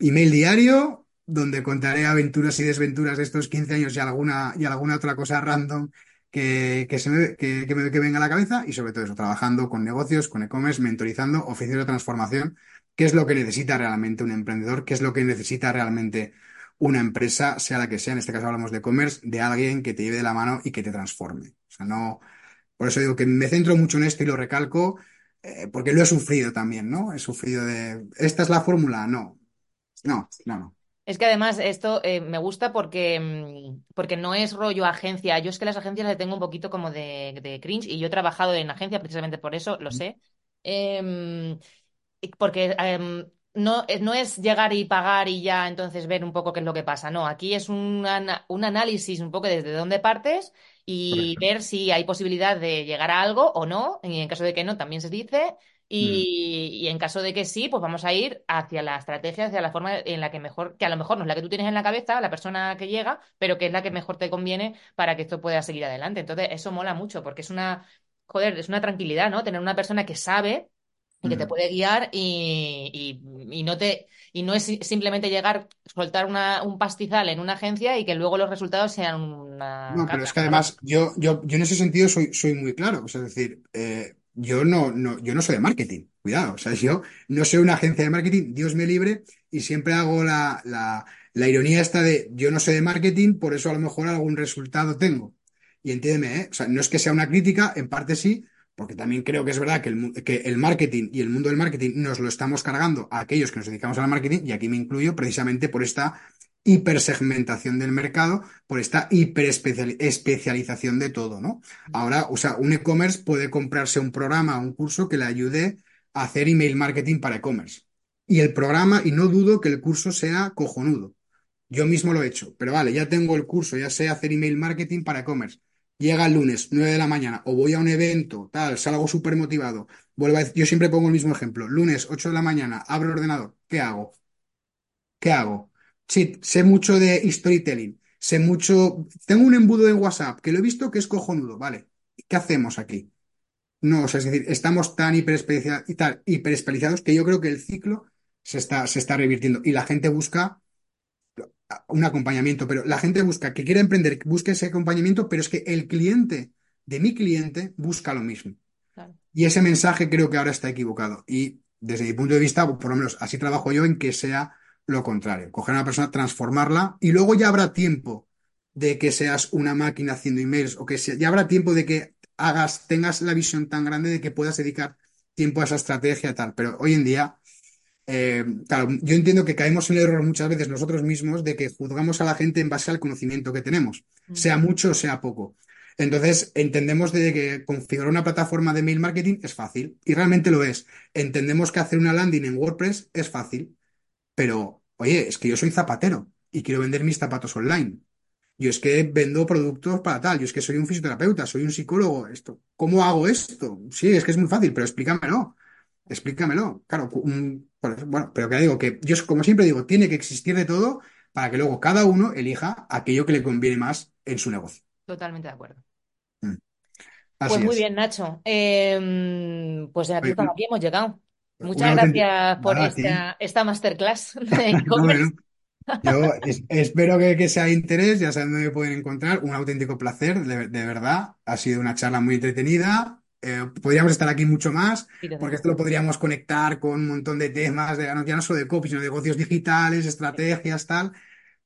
email diario donde contaré aventuras y desventuras de estos 15 años y alguna, y alguna otra cosa random que, que, se me, que, que que venga a la cabeza. Y sobre todo eso, trabajando con negocios, con e-commerce, mentorizando, oficios de transformación, qué es lo que necesita realmente un emprendedor, qué es lo que necesita realmente una empresa, sea la que sea, en este caso hablamos de e-commerce, de alguien que te lleve de la mano y que te transforme. O sea, no, por eso digo que me centro mucho en esto y lo recalco, eh, porque lo he sufrido también, ¿no? He sufrido de, ¿esta es la fórmula? No, no, no, no. Es que además esto eh, me gusta porque, mm, porque no es rollo agencia. Yo es que las agencias le tengo un poquito como de, de cringe y yo he trabajado en agencia precisamente por eso, lo sé. Em, porque em, no, eh, no es llegar y pagar y ya entonces ver un poco qué es lo que pasa. No, aquí es un, ana- un análisis un poco desde dónde partes y ver si hay posibilidad de llegar a algo o no. Y en caso de que no, también se dice. Mm, Y, y en caso de que sí, pues vamos a ir hacia la estrategia, hacia la forma en la que mejor, que a lo mejor no es la que tú tienes en la cabeza, la persona que llega, pero que es la que mejor te conviene para que esto pueda seguir adelante. Entonces, eso mola mucho porque es una, joder, es una tranquilidad, ¿no? Tener una persona que sabe y que te puede guiar y, y- y no te y no es si- simplemente llegar, soltar una- un pastizal en una agencia y que luego los resultados sean una No, pero es que además yo, yo, yo en ese sentido soy, soy muy claro. O sea, es decir, eh, yo no, no, yo no soy de marketing, cuidado. O sea, yo no soy una agencia de marketing, Dios me libre, y siempre hago la, la, la ironía esta de yo no soy de marketing, por eso a lo mejor algún resultado tengo. Y entiéndeme, ¿eh? O sea, no es que sea una crítica, en parte sí, porque también creo que es verdad que el, marketing y el mundo del marketing nos lo estamos cargando a aquellos que nos dedicamos al marketing, y aquí me incluyo precisamente por esta hipersegmentación del mercado por esta hiperespecialización de todo, ¿no? Ahora, o sea, un e-commerce puede comprarse un programa, un curso que le ayude a hacer email marketing para e-commerce. Y el programa, y no dudo que el curso sea cojonudo. Yo mismo lo he hecho, pero vale, ya tengo el curso, ya sé hacer email marketing para e-commerce. Llega el lunes, 9 de la mañana, o voy a un evento, tal, salgo súper motivado. Vuelvo a decir- yo siempre pongo el mismo ejemplo. Lunes, 8 de la mañana, abro el ordenador. ¿Qué hago? ¿Qué hago? Sí, sé mucho de storytelling, sé mucho, tengo un embudo de WhatsApp que lo he visto que es cojonudo, ¿vale? ¿Qué hacemos aquí? No, es decir, estamos tan hiperespecializados que yo creo que el ciclo se está, se está revirtiendo y la gente busca un acompañamiento, pero la gente busca que quiera emprender, busque ese acompañamiento, pero es que el cliente de mi cliente busca lo mismo. Claro. Y ese mensaje creo que ahora está equivocado. Y desde mi punto de vista, por lo menos así trabajo yo, en que sea lo contrario. Coger a una persona, transformarla y luego ya habrá tiempo de que seas una máquina haciendo emails o que sea, ya habrá tiempo de que hagas, tengas la visión tan grande de que puedas dedicar tiempo a esa estrategia tal. Pero hoy en día, eh, claro, yo entiendo que caemos en el error muchas veces nosotros mismos de que juzgamos a la gente en base al conocimiento que tenemos, sea mucho o sea poco. Entonces, entendemos de que configurar una plataforma de mail marketing es fácil, y realmente lo es. Entendemos que hacer una landing en WordPress es fácil, pero, oye, es que yo soy zapatero y quiero vender mis zapatos online. Yo es que vendo productos para tal, yo es que soy un fisioterapeuta, soy un psicólogo, esto. ¿Cómo hago esto? Sí, es que es muy fácil, pero explícamelo. Explícamelo. Claro, cu- un- por eso- bueno, pero que digo que yo, como siempre digo, tiene que existir de todo para que luego cada uno elija aquello que le conviene más en su negocio. totalmente de acuerdo. Mm, Pues muy es. bien, Nacho. Em, pues Oye, hasta aquí hemos llegado. Muchas gracias por esta, esta, masterclass de. Yo espero que, que, sea interés, ya saben dónde pueden encontrar. Un auténtico placer, de, verdad. Ha sido una charla muy entretenida. Eh, podríamos estar aquí mucho más, porque esto lo podríamos conectar con un montón de temas, de, ya no solo de copy, sino de negocios digitales, estrategias, tal.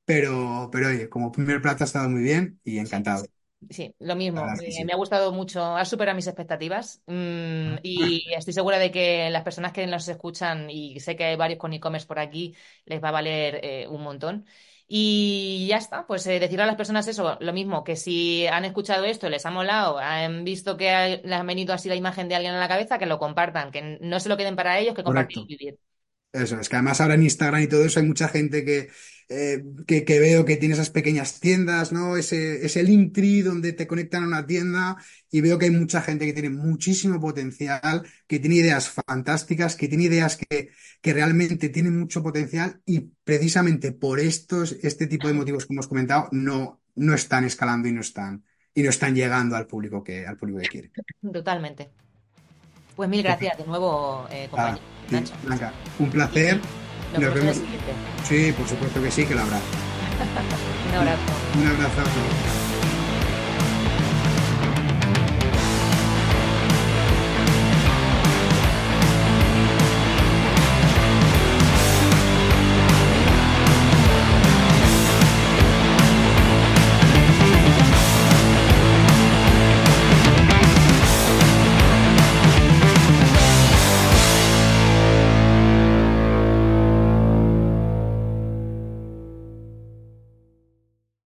Pero, pero oye, como primer plato ha estado muy bien y encantado. Sí, lo mismo. Me ha gustado mucho, ha superado mis expectativas mm, y estoy segura de que las personas que nos escuchan, y sé que hay varios con e-commerce por aquí, les va a valer eh, un montón. Y ya está, pues eh, decirle a las personas eso, lo mismo, que si han escuchado esto, les ha molado, han visto que les ha venido así la imagen de alguien en la cabeza, que lo compartan, que no se lo queden para ellos, que compartir y vivir. Eso, es que además ahora en Instagram y todo eso hay mucha gente que, eh, que, veo que tiene esas pequeñas tiendas, ¿no? Ese, ese Linktree donde te conectan a una tienda y veo que hay mucha gente que tiene muchísimo potencial, que tiene ideas fantásticas, que tiene ideas que, que realmente tienen mucho potencial y precisamente por estos, este tipo de motivos que hemos comentado, no, no están escalando y no están, y no están llegando al público que, al público que quiere. Totalmente. Pues mil gracias de nuevo, eh, compañero. Blanca, un placer. Nos, vemos. Sí, por supuesto que sí, que lo habrá. un abrazo. Un abrazo.